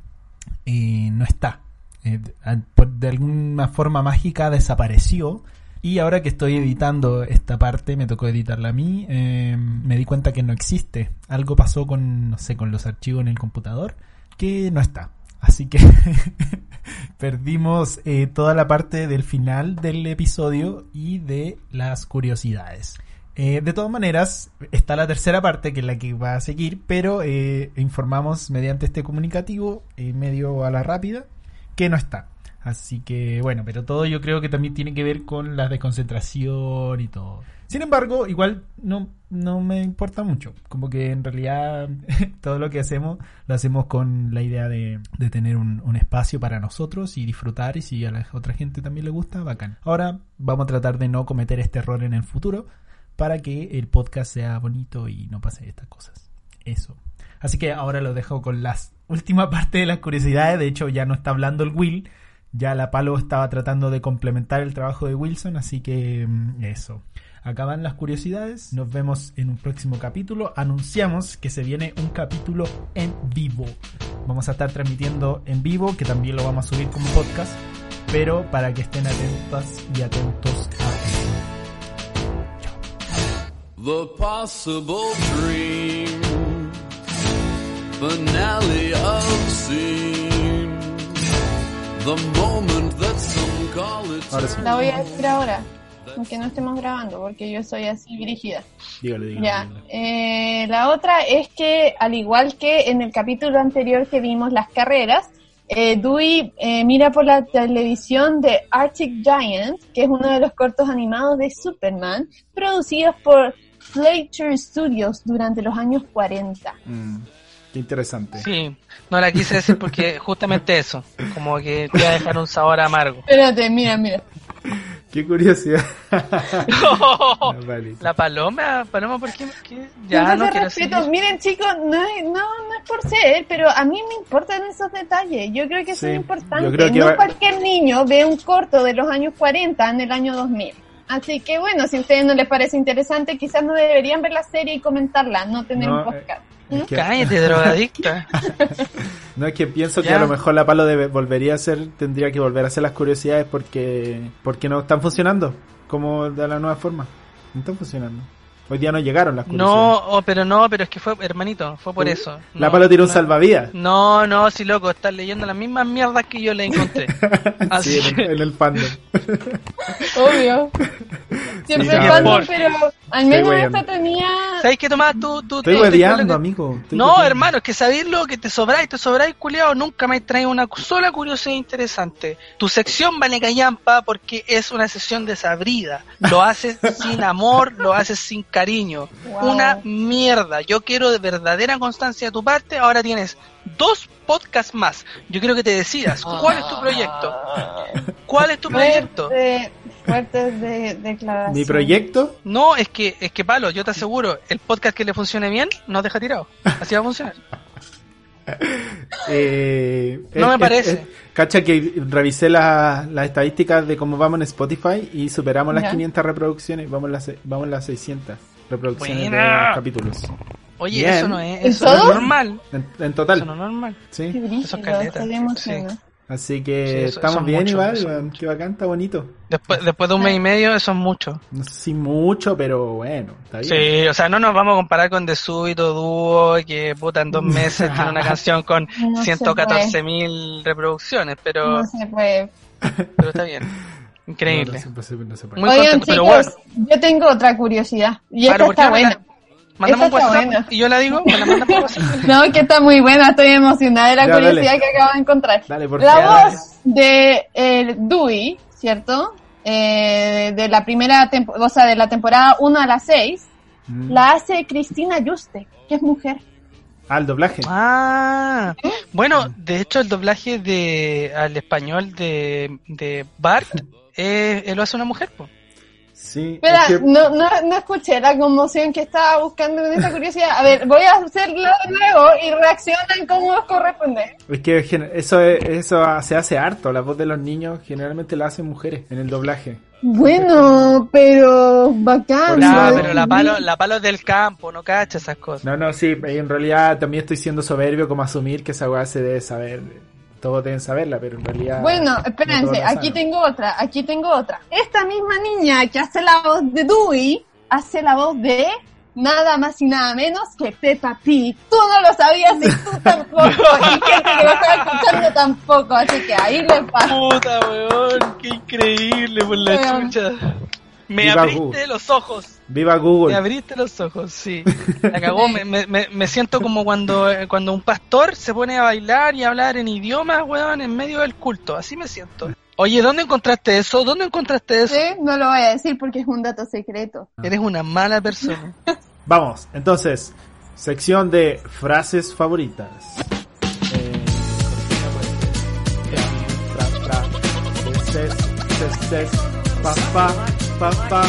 eh, no está. Eh, de- alguna forma mágica desapareció y ahora que estoy editando esta parte, me tocó editarla a mí, eh, me di cuenta que no existe. Algo pasó con, no sé, con los archivos en el computador que no está. Así que perdimos eh, toda la parte del final del episodio y de las curiosidades. Eh, de todas maneras, está la tercera parte que es la que va a seguir, pero eh, informamos mediante este comunicativo, eh, medio a la rápida, que no está. Así que bueno, pero todo yo creo que también tiene que ver con la desconcentración y todo. Sin embargo, igual no, no me importa mucho. Como que en realidad todo lo que hacemos lo hacemos con la idea de, de tener un, un espacio para nosotros y disfrutar y si a la otra gente también le gusta, bacán. Ahora vamos a tratar de no cometer este error en el futuro para que el podcast sea bonito y no pase estas cosas. Eso. Así que ahora lo dejo con las última parte de las curiosidades. De hecho, ya no está hablando el Will. Ya la Palo estaba tratando de complementar el trabajo de Wilson, así que mm, eso. Acaban las curiosidades. Nos vemos en un próximo capítulo. Anunciamos que se viene un capítulo en vivo. Vamos a estar transmitiendo en vivo, que también lo vamos a subir como podcast. Pero para que estén atentas y atentos a. The possible dream. Finale of scene. The moment that some call it. Ahora sí. La voy a decir ahora, aunque no estemos grabando, porque yo soy así dirigida. Ya, eh, la otra es que, al igual que en el capítulo anterior que vimos las carreras, eh, Dewey eh, mira por la televisión de Arctic Giant, que es uno de los cortos animados de Superman, producidos por Fletcher Studios durante los años 40. Mm, qué interesante. Sí, no la quise decir porque justamente eso, como que te iba a dejar un sabor amargo. Espérate, mira, mira. Qué curiosidad. La paloma, paloma, ¿por qué? qué? Ya, no quiero respeto. Miren, chicos, no es, no, no es por ser, pero a mí me importan esos detalles. Yo creo que son Sí, importantes. yo creo que no va- cualquier niño ve un corto de los años 40 en el año 2000. Así que bueno, si a ustedes no les parece interesante, quizás no deberían ver la serie y comentarla, no tener No, un podcast. Es que- Cállate, drogadicta. No, es que pienso que a lo mejor la palo debe, volvería a hacer, tendría que volver a hacer las curiosidades porque, porque no están funcionando como de la nueva forma. No están funcionando. Hoy día no llegaron las curiosidades. No, oh, pero no, pero es que fue, hermanito, fue por eso. La No, palo tiró un no. salvavidas. No, no, sí, loco, estás leyendo las mismas mierdas que yo le encontré. Así sí, en, el- en el fandom. Obvio. Siempre Sí, cuando, por- pero al menos esta tenía... ¿Sabes qué, Tomás? Tú, tú, Estoy hueveando, amigo. Estoy No, hueveando. hermano, es que sabéis lo que te sobráis, te sobráis, culiao, nunca me traes una sola curiosidad interesante. Tu sección vale callampa porque es una sección desabrida. Lo haces sin amor, lo haces sin cariño. Wow. Una mierda. Yo quiero de verdadera constancia de tu parte. Ahora tienes dos podcasts más. Yo quiero que te decidas. ¿Cuál es tu proyecto? ¿Cuál es tu proyecto? Fuerte- Fuertes de, declaraciones. Mi proyecto, No, es que, es que palo, yo te aseguro, el podcast que le funcione bien, no deja tirado. Así va a funcionar. eh, No me parece. cacha que revisé la- las estadísticas de cómo vamos en Spotify y superamos las Ya. 500 reproducciones. Vamos en las, vamos las 600 reproducciones de los capítulos. Oye, Bien. eso no es, ¿En eso no es normal. En, en total. Eso no es normal. Sí. Qué brígido, Eso es caleta, estoy emocionada. Así que Sí, eso- estamos eso es bien mucho, igual, weón. qué bacán, está bonito. Después, después de un mes y medio, eso es mucho. No sé si mucho, pero bueno, está bien. Sí, o sea, no nos vamos a comparar con The Súbito Dúo, que puta en dos meses tiene una canción con No se 114 mil reproducciones, pero, No se puede. pero está bien. Increíble. No, no se puede, no se puede. Muy Oigan, contento, pero chicos, yo tengo otra curiosidad. Y Palo, esta ¿por qué está la- Mándame un WhatsApp buena. y yo la digo, me la mandas por WhatsApp. No, que está muy buena, estoy emocionada de la Ya, curiosidad dale. que acabo de encontrar. Dale, por la voz de eh, Dewey, ¿cierto? Eh, de la primera temporada, o sea, de la temporada 1 a la 6, Mm. la hace Cristina Yuste, que es mujer. Ah, el doblaje. Ah, bueno, de hecho el doblaje de al español de, de Bart eh, él lo hace una mujer, po. Sí. Espera, es que- no, no, no escuché la conmoción que estaba buscando con esa curiosidad. A ver, voy a hacerlo de nuevo y reaccionan como os corresponde. Es que eso, es- eso se hace harto. La voz de los niños generalmente la hacen mujeres en el doblaje. Bueno, pero bacán. ¿no? pero la palo, la palo es del campo, no cacha esas cosas. No, no, sí, en realidad también estoy siendo soberbio como asumir que esa weá se debe saber. Todos deben saberla, pero en realidad. Bueno, espérense, aquí tengo otra, aquí tengo otra. Esta misma niña que hace la voz de Dewey, hace la voz de nada más y nada menos que Peppa Pig. Tú no lo sabías y tú tampoco, y gente que lo estaba escuchando tampoco, así que ahí le pasa. Puta, weón, qué increíble por la Weón. chucha. Me Viva abriste Google. los ojos. Viva Me Google. abriste los ojos, sí. La cagó, me, me, me- me siento como cuando, eh, cuando un pastor se pone a bailar y a hablar en idiomas, weón, en medio del culto. Así me siento. Oye, ¿dónde encontraste eso? ¿Dónde encontraste eso? Sí, no lo voy a decir porque es un dato secreto. Eres una mala persona. Vamos, entonces, sección de frases favoritas. Eh, fra, fra, ses, ses, ses, pa, pa, pa, pa,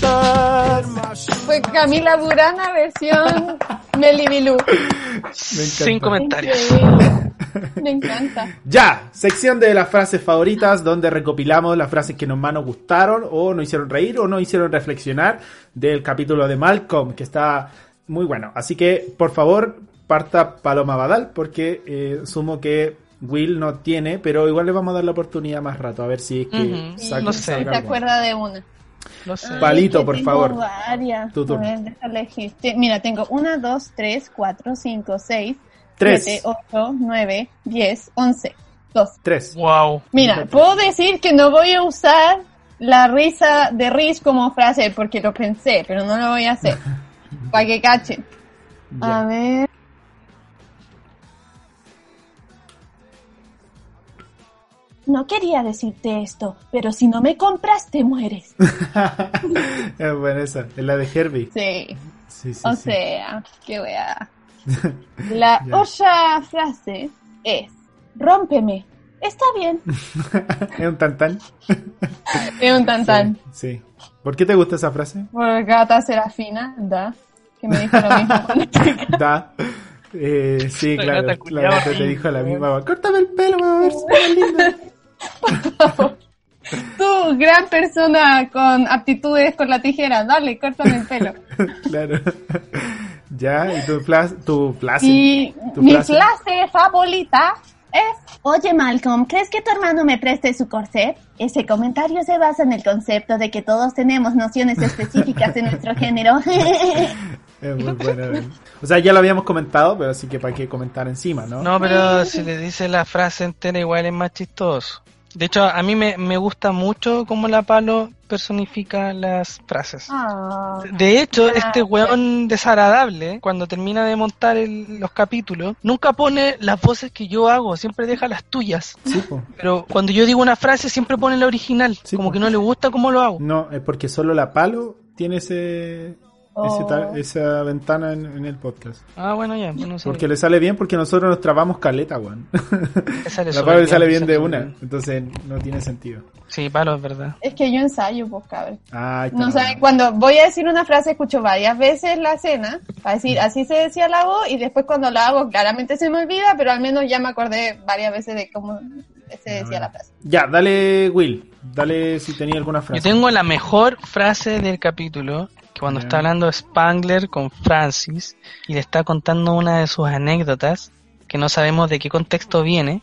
favoritar. Fue Camila Burana versión Melibilú. Sin comentarios. Me encanta. Ya, sección de las frases favoritas donde recopilamos las frases que nos más nos gustaron o nos hicieron reír o nos hicieron reflexionar del capítulo de Malcolm que está muy bueno. Así que, por favor, parta Paloma Badal porque eh, sumo que Will no tiene, pero igual le vamos a dar la oportunidad más rato a ver si es que Ujú, saca- no sé. Se acuerda de una. No sé. Ay, Palito, que por tengo favor. varias. Tu turno. A ver, Mira, tengo 1, 2, 3, 4, 5, 6, Tres. 7, 8, 9, 10, 11, 12. Tres. Wow. Mira, puedo decir que no voy a usar la risa de Riz como frase porque lo pensé, pero no lo voy a hacer. Para que cachen. Ya. A ver. No quería decirte esto, pero si no me compras te mueres. es buena esa, es la de Herbie. Sí, Sí, sí, o sí. sea, qué wea. La otra frase es, rómpeme. Está bien. es un tantán. Es un tantán. Sí, sí. ¿Por qué te gusta esa frase? Por gata serafina, da. Que me dijo lo mismo. Da. Eh, sí, La claro. La gata te dijo la misma. Córtame el pelo, a ver si más linda. Tú, gran persona con aptitudes con la tijera, dale, córtame el pelo. claro. Ya, y tu flash, tu flash. Y tu mi frase. frase favorita es, oye Malcolm, ¿crees que tu hermano me preste su corset? Ese comentario se basa en el concepto de que todos tenemos nociones específicas de nuestro género. Es muy buena. O sea, ya lo habíamos comentado, pero así que para qué comentar encima, ¿no? No, pero si le dice la frase entera igual es más chistoso. De hecho, a mí me, me gusta mucho cómo la palo personifica las frases. Ah, De hecho, este weón desagradable, cuando termina de montar el- los capítulos, nunca pone las voces que yo hago, siempre deja las tuyas. Sí. Pero cuando yo digo una frase, siempre pone la original, Sí, como po. que no le gusta cómo lo hago. No, es porque solo la palo tiene ese, ese ta- Oh. esa ventana en, en el podcast. Ah, bueno, ya, no sé. Porque le sale bien porque nosotros nos trabamos caleta, weón. La palo le sale bien de una, bien. entonces no tiene sentido. Sí, palo, es verdad. es que yo ensayo, pues cabrón. Ay, No saben, cuando voy a decir una frase, escucho varias veces la escena, para decir, así se decía la voz, y después cuando la hago, claramente se me olvida, pero al menos ya me acordé varias veces de cómo se decía la frase. Ya, dale, Will. Dale si tenía alguna frase. Yo tengo la mejor frase del capítulo, que cuando está hablando Spangler con Francis y le está contando una de sus anécdotas, que no sabemos de qué contexto viene,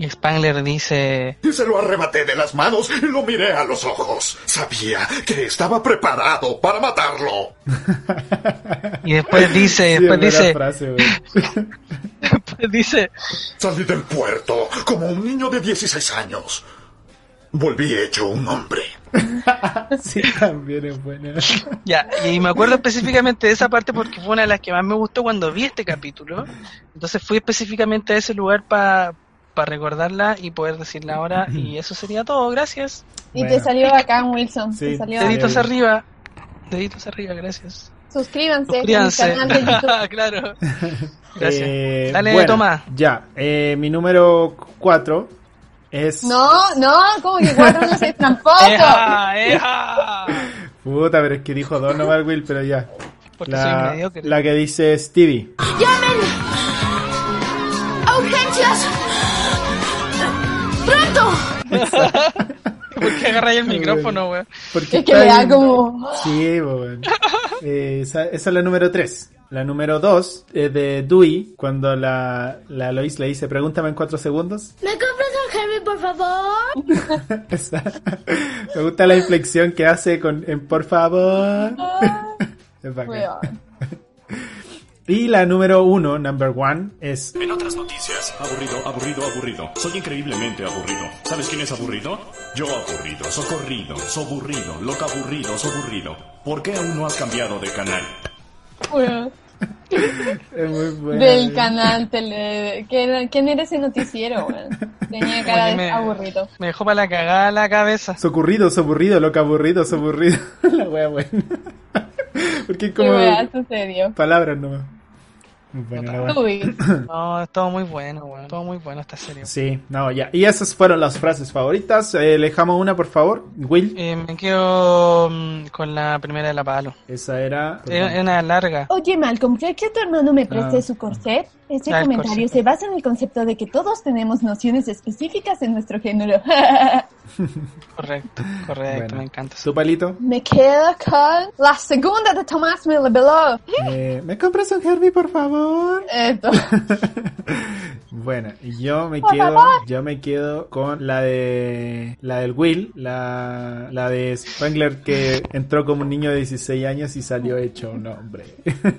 y Spangler dice, Y se lo arrebaté de las manos y lo miré a los ojos. Sabía que estaba preparado para matarlo. y después dice, Sí, después dice, frase, después dice, Salí del puerto como un niño de 16 años. Volví hecho un hombre. sí, también es buena. ya, y me acuerdo específicamente de esa parte porque fue una de las que más me gustó cuando vi este capítulo, entonces fui específicamente a ese lugar para recordarla y poder decirla ahora, y eso sería todo, gracias. Y Bueno. te salió bacán, Wilson. Sí. Te salió Deditos Bien. arriba, deditos arriba, gracias. Suscríbanse, Suscríbanse. a mi canal de YouTube. claro. Gracias. Eh, Dale, bueno, Tomás. Ya, eh, mi número 4 es... No, no, como que cuatro no seis tramposo. ¡Eja! ¡Eja! Puta, pero es que dijo dos nomás Will, pero ya. Porque La, la que dice Stevie. ¡Llamen! ¡A urgencias! ¡Pronto! ¿Por qué agarra ahí el micrófono, weón? Porque Es que me da como... Sí, bueno. Eh, esa, esa es la número 3. La número 2 es de Dewey, cuando la, la Lois le dice, pregúntame en 4 segundos. ¿Me compras por favor? Me gusta la inflexión que hace con en por favor. Es bacán. Y la número 1, number 1, es... En otras noticias, aburrido, aburrido, aburrido. Soy increíblemente aburrido. ¿Sabes quién es aburrido? Yo aburrido, socorrido, soburrido, loca aburrido, soburrido. ¿Por qué aún no has cambiado de canal? Weón. Es muy buena. Del canal tele... ¿Quién, era ese noticiero? Tenía cara Oye, de me- aburrido. Me dejó para la cagada la cabeza. Socorrido, soburrido, loca aburrido, soburrido. la wea buena. Porque es ¿Qué como sucedió? palabras nomás. La. Uy. No, es todo muy bueno, weón. Todo muy bueno esta serie. Sí, no, ya. Y esas fueron las frases favoritas. Eh, Elejamos una, por favor. Will. Eh, me quedo mm, con la primera de la palo. Esa era. Es es una larga. Oye, Malcolm, ¿crees que tu hermano me preste Ah. su corset? Este Ah, comentario se basa en el concepto de que todos tenemos nociones específicas en nuestro género. Correcto, correcto, Bueno. me encanta. Su palito. me quedo con la segunda de Tomás Millebello. Eh, ¿Me compras un Herbie, por favor? Esto. bueno, yo me Por quedo, favor. yo me quedo con la de la del Will, la, la de Spangler que entró como un niño de 16 años y salió hecho un hombre.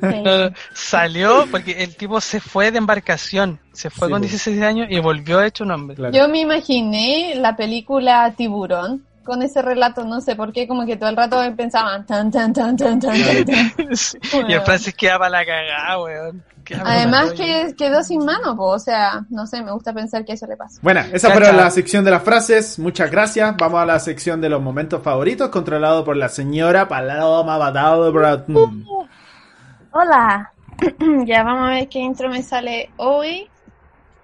No, Salió porque el tipo se fue de embarcación. Se fue Sí, con po. 16 años y volvió hecho un hombre. Claro. Yo me imaginé la película Tiburón con ese relato, no sé por qué, como que todo el rato pensaban tan tan tan tan tan tan. tan. Sí. Y el Francis queda para la cagada, weón. Además que quedó sin mano, po, o sea, no sé, me gusta pensar que eso le pasa. Bueno, esa fueron la sección de las frases. Muchas gracias. Vamos a la sección de los momentos favoritos, controlado por la señora Paloma Badao Bratton. Hola. ya vamos a ver qué intro me sale hoy.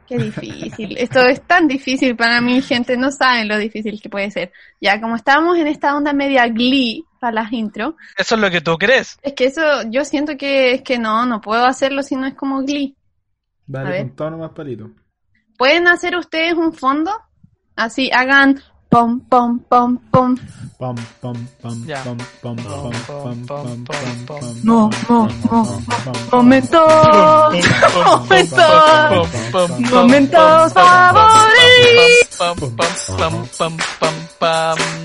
Qué difícil. Esto es tan difícil para mí, gente. No saben lo difícil que puede ser. Ya, como estábamos en esta onda media glee para las intro, Eso es lo que tú crees. es que eso yo siento que es que no, no puedo hacerlo si no es como glee. Dale con tono más palito. ¿Pueden hacer ustedes un fondo? Así, hagan pom, pom, pom, pom. Pom, pom, pom, pom, pom, pom, pom, pom, pom, pom. No, no, no, Momentos, momentos, momentos favoritos. Pam, pam, pam, pam, pam, pam.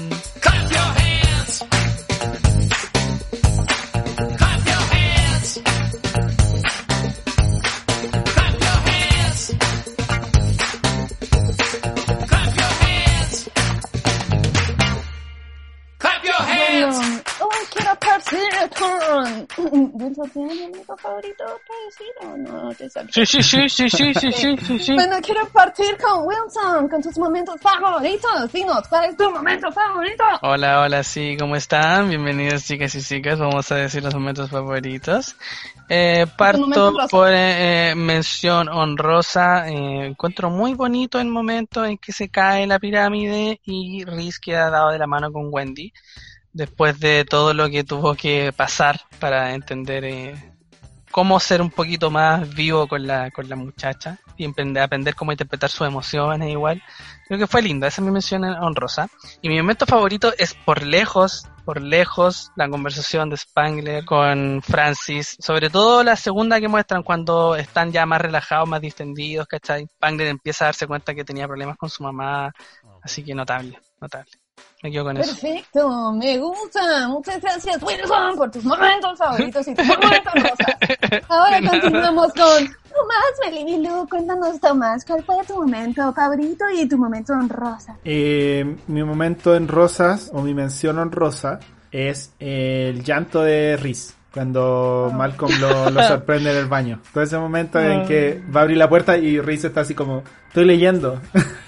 Con... ¿Wilson tiene un momento favorito para decir o no te? Sí, sí, sí, sí, sí, sí, sí, sí, sí. Bueno, quiero partir con Wilson, con tus momentos favoritos. Dinos, ¿cuál es tu momento favorito? Hola, hola, sí, ¿cómo están? Bienvenidos chicas y chicas, vamos a decir los momentos favoritos. Eh, parto por eh, eh, mención honrosa, eh, encuentro muy bonito el momento en que se cae la pirámide y Riz queda dado de la mano con Wendy, después de todo lo que tuvo que pasar para entender eh, cómo ser un poquito más vivo con la, con la muchacha y aprender, aprender cómo interpretar sus emociones igual. Creo que fue linda, esa es mi mención honrosa. Y mi momento favorito es por lejos, por lejos, la conversación de Spangler con Francis. Sobre todo la segunda que muestran cuando están ya más relajados, más distendidos, ¿cachai? Spangler empieza a darse cuenta que tenía problemas con su mamá. Así que notable, notable. Me quedo con eso. Perfecto, me gusta. Muchas gracias, Wilson, por tus momentos favoritos y tus momentos rosas. Ahora continuamos con Tomás Melibilu. Cuéntanos, Tomás, ¿cuál fue tu momento favorito y tu momento rosa? Eh, mi momento en rosas, o mi mención honrosa, es el llanto de Riz. Cuando Malcolm lo, lo sorprende en el baño. Todo ese momento en que va a abrir la puerta y Riz está así como, estoy leyendo.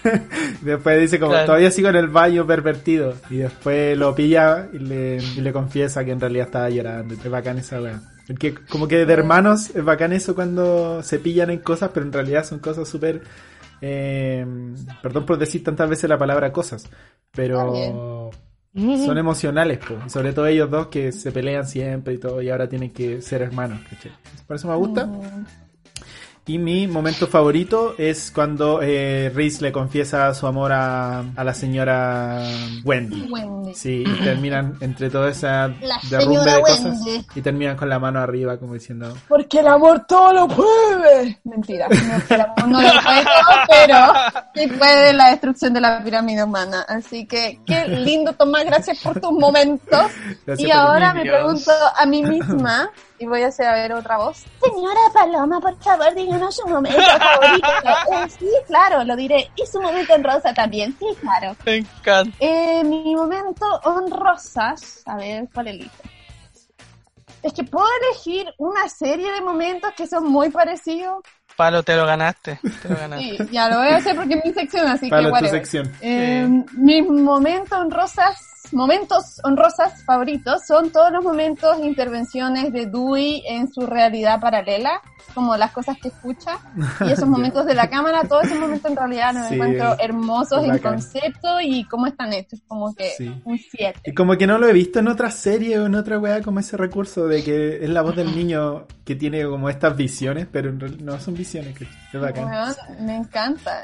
después dice como, Claro. todavía sigo en el baño pervertido. Y después lo pilla y le, y le confiesa que en realidad estaba llorando. Es bacán esa weá. Porque como que de hermanos es bacán eso cuando se pillan en cosas, pero en realidad son cosas súper eh, perdón por decir tantas veces la palabra cosas, pero son emocionales. Y sobre todo ellos dos que se pelean siempre y todo, y ahora tienen que ser hermanos, ¿cachai? Por eso me gusta. Y mi momento favorito es cuando eh, Reese le confiesa su amor a, a la señora Wendy. Wendy. Sí, y terminan entre toda esa La derrumbe de cosas Wendy. y terminan con la mano arriba como diciendo Porque el amor todo lo puede. Mentira, no, el amor no lo puede todo, pero sí puede la destrucción de la pirámide humana. Así que qué lindo, Tomás, gracias por tus momentos. Gracias y por ahora mí, me Dios. pregunto a mí misma, y voy a hacer a ver otra voz. Señora Paloma, por favor, díganos su momento favorito. Eh, sí, claro, lo diré. Y su momento en rosa también, sí, claro. Me encanta. Eh, mi momento honrosas. A ver, ¿cuál elijo? Es que puedo elegir una serie de momentos que son muy parecidos. Palo, te lo ganaste. Te lo ganaste. Sí, ya lo voy a hacer porque es mi sección, así Palo, que tu sección. Eh, Mis momentos honrosas, momentos honrosas favoritos son todos los momentos, intervenciones de Dewey en su realidad paralela, como las cosas que escucha, y esos momentos de la cámara, todos esos momentos en realidad los Sí, encuentro hermosos en concepto y cómo están hechos, como que Sí. un 7. Y como que no lo he visto en otra serie o en otra weá como ese recurso de que es la voz del niño que tiene como estas visiones, pero en realidad no son visiones, que es bacán. Weón, me encanta.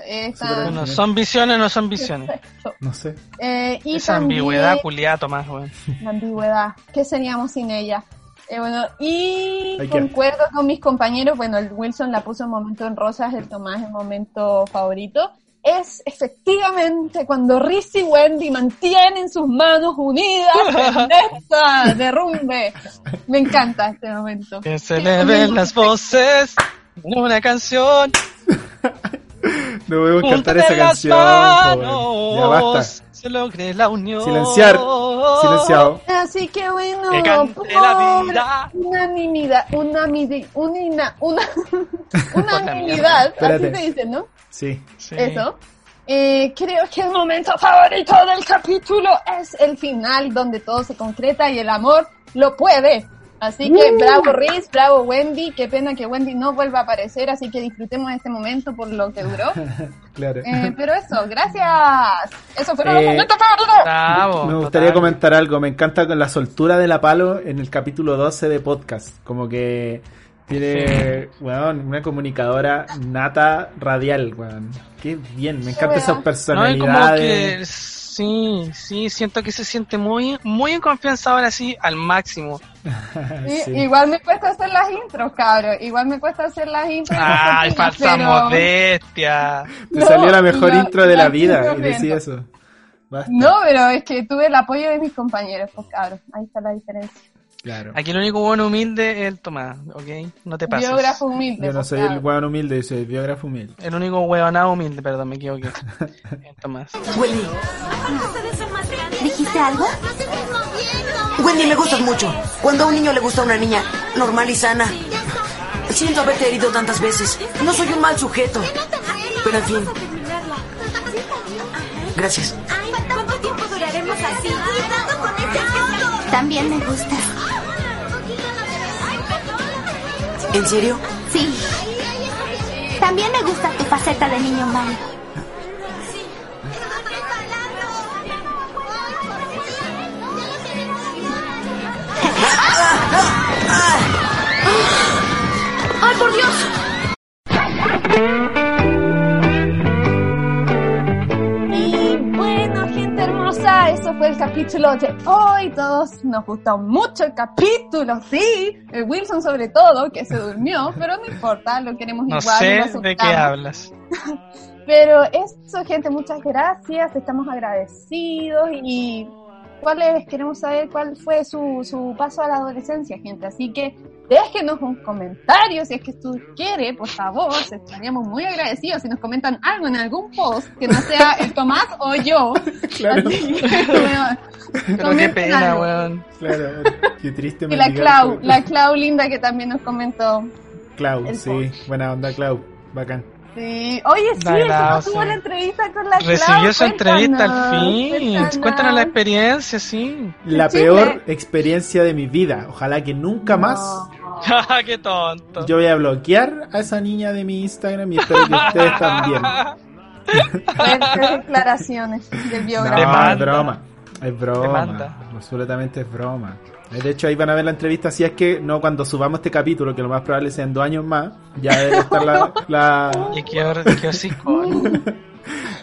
Bueno, ¿son visiones no son visiones? perfecto. No sé. Eh, y Esa también- ambigüedad culiada, Tomás, weón. La ambigüedad. ¿Qué seríamos sin ella? Eh, bueno, y concuerdo con mis compañeros. Bueno, el Wilson la puso en momento en rosas, el Tomás en momento favorito. Es efectivamente cuando Riz y Wendy mantienen sus manos unidas en esta derrumbe. Me encanta este momento. Que se le ven las voces en una canción. No voy a cantar esa canción. Ya basta. manos se logre la unión. Silenciar. Silenciado. Así que bueno, Que cante la vida. unanimidad, unina- una, unanimidad, así Espérate. se dice, ¿no? Sí. Sí. Eso. Eh, creo que el momento favorito del capítulo es el final donde todo se concreta y el amor lo puede. Así que bravo Riz, bravo Wendy, qué pena que Wendy no vuelva a aparecer, así que disfrutemos este momento por lo que duró. Claro. Eh, pero eso, gracias. Eso fueron los Eh, momentos favoritos. Bravo. Me gustaría total. comentar algo. Me encanta con la soltura de la palo en el capítulo 12 de podcast. Como que tiene, weón, una comunicadora nata radial, weón. Qué bien, me encantan esas. No, como personalidades. que sí, sí, siento que se siente muy, muy en confianza ahora sí, al máximo. Sí. Igual me cuesta hacer las intros, cabros. Igual me cuesta hacer las intros. Ay, falsa pero- modestia. Te No, salió la mejor no, intro de la vida no, y decía eso. Basta. No, pero es que tuve el apoyo de mis compañeros, pues cabros. Ahí está la diferencia. Claro. Aquí el único bueno humilde es el Tomás, ¿ok? No te pases. Biógrafo humilde. Yo no soy el weón humilde, soy el biógrafo humilde. El único huevonado humilde, perdón, me equivoqué. El Tomás. Wendy, ¿Dijiste algo? Wendy, me gustas mucho. Cuando a un niño le gusta a una niña normal y sana. Siento haberte herido tantas veces. No soy un mal sujeto. Pero en fin, gracias. ¿Cuánto tiempo duraremos así? Cuidado con También me gustas. ¿En serio? Sí. También me gusta tu faceta de niño malo. ¡Ay, por Dios! Capítulo de hoy. Todos nos gustó mucho el capítulo, sí. El Wilson sobre todo, que se durmió, pero no importa, lo queremos No igual. sé lo de qué hablas. Pero eso, gente, muchas gracias. Estamos agradecidos y cuáles queremos saber cuál fue su, su paso a la adolescencia, gente. Así que déjenos un comentario si es que tú quieres, por favor. Estaríamos muy agradecidos si nos comentan algo en algún post que no sea el Tomás o yo. Claro. Así que, Pero qué pena, algo. weón. Claro, qué triste Y la Clau, la Clau linda que también nos comentó. Clau, sí, buena onda Clau, bacán. Sí. Oye, sí, Clau, Tomás tuvo sí. la entrevista con la Clau. Recibió su entrevista al fin. Cuéntanos la experiencia, sí. La peor experiencia de mi vida. Ojalá que nunca más Qué tonto. Yo voy a bloquear a esa niña de mi Instagram y espero que ustedes también. Declaraciones de No, biografía. Es broma. Es broma. Absolutamente es broma. Eh, De hecho, ahí van a ver la entrevista. Si es que no, cuando subamos este capítulo, que lo más probable sea en dos años más, ya debe estar la, la, Y qué, hor- qué hocico.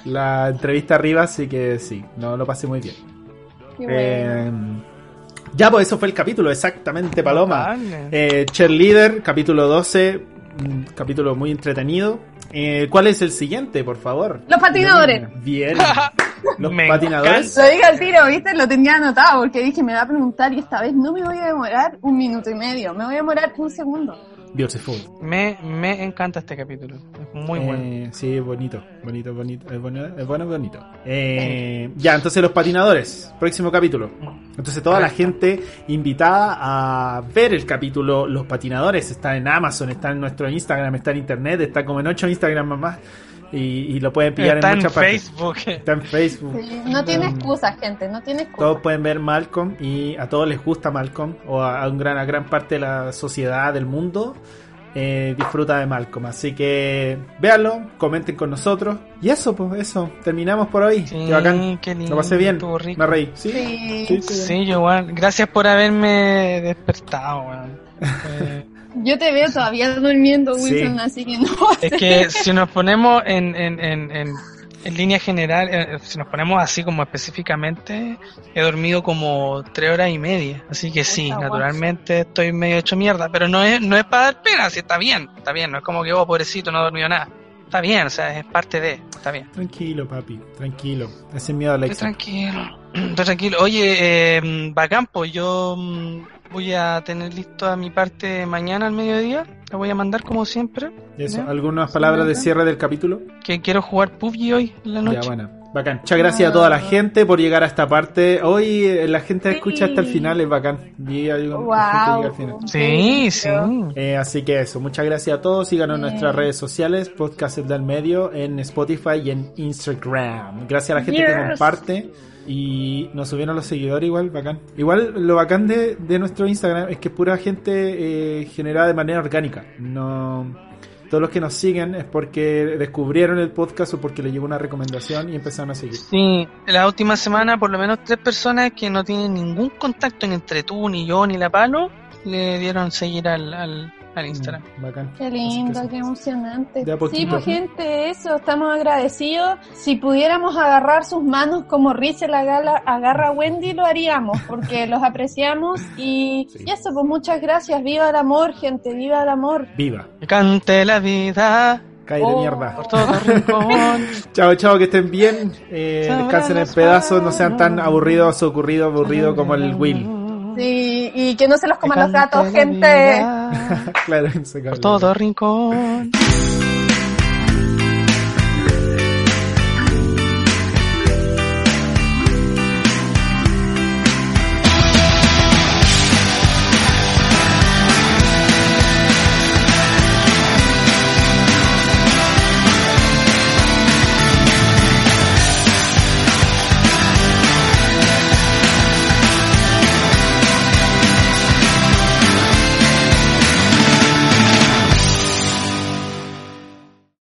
la entrevista arriba. Así que sí, no lo pasé muy bien. Bueno. Eh, ya, pues eso fue el capítulo, exactamente, Paloma. Eh, Cheerleader, capítulo 12, un capítulo muy entretenido. Eh, ¿Cuál es el siguiente, por favor? Los patinadores. Bien. Los Me patinadores. Lo dije al tiro, ¿viste? Lo tenía anotado porque dije, me va a preguntar y esta vez no me voy a demorar un minuto y medio, me voy a demorar un segundo. Beautiful. Me, me encanta este capítulo. Es muy Eh, bueno. Sí, bonito, bonito, bonito. Es bueno, es bueno, bonito. Eh, ya, entonces los patinadores. Próximo capítulo. Entonces toda la gente invitada a ver el capítulo Los patinadores. Está en Amazon, está en nuestro Instagram, está en internet, está como en ocho Instagram más. Y, y lo pueden pillar Está en en muchas partes. Facebook. Está en Facebook. Sí, no tiene excusa, gente, no tiene excusa. Todos pueden ver Malcolm y a todos les gusta Malcolm o a, a un gran, a gran parte de la sociedad del mundo eh, disfruta de Malcolm. Así que véanlo, comenten con nosotros. Y eso, pues eso, terminamos por hoy. Sí, Qué bacán. qué lindo, Lo pasé bien, me reí. ¿Sí? Sí. Sí, sí. Sí, yo igual. Gracias por haberme despertado, weón. Eh, Yo te veo todavía durmiendo, Sí. Wilson, así que no. es que si nos ponemos en, en, en, en, en línea general, eh, si nos ponemos así como específicamente, he dormido como tres horas y media. Así que sí, naturalmente estoy medio hecho mierda. Pero no es, no es para dar pena, sí, está bien, está bien. No es como que, oh, pobrecito, no ha dormido nada. Está bien, o sea, es parte de, está bien. Tranquilo, papi, tranquilo. Ese miedo a Estoy Alexa. tranquilo, estoy tranquilo. Oye, eh, bacán, pues yo mm, voy a tener listo a mi parte mañana al mediodía. La voy a mandar como siempre. Eso, ¿Ya? ¿algunas palabras de cierre del capítulo? Que quiero jugar PUBG hoy en la noche. Ya, bueno. Bacán. Muchas gracias a toda la gente por llegar a esta parte. Hoy eh, la gente escucha hasta el final, es bacán. Y hay un- gente llega al final. Sí, sí. Eh, así que eso, muchas gracias a todos. Síganos en nuestras redes sociales, Podcast El del Medio, en Spotify y en Instagram. Gracias a la gente que Yes. comparte. Y nos subieron los seguidores igual, bacán. Igual lo bacán de, de nuestro Instagram es que es pura gente eh, generada de manera orgánica. No todos los que nos siguen es porque descubrieron el podcast o porque le llegó una recomendación y empezaron a seguir. Sí, la última semana por lo menos tres personas que no tienen ningún contacto entre tú, ni yo, ni la palo, le dieron seguir al, al, al Instagram. Bacán. Qué lindo, qué emocionante. De a poquito, Sí, pues gente, eso, estamos agradecidos. Si pudiéramos agarrar sus manos como Rizel agarra, agarra a Wendy, lo haríamos, porque los apreciamos y, y eso, pues muchas gracias. Viva el amor, gente, viva el amor. Viva. Cante la vida Cae de mierda. por todo. Chao, chao, que estén bien. Eh, descansen en pedazos, no sean tan aburridos ocurridos, aburridos como el Will. Sí, y que no se los coman los gatos, gente. claro, por todo rincón.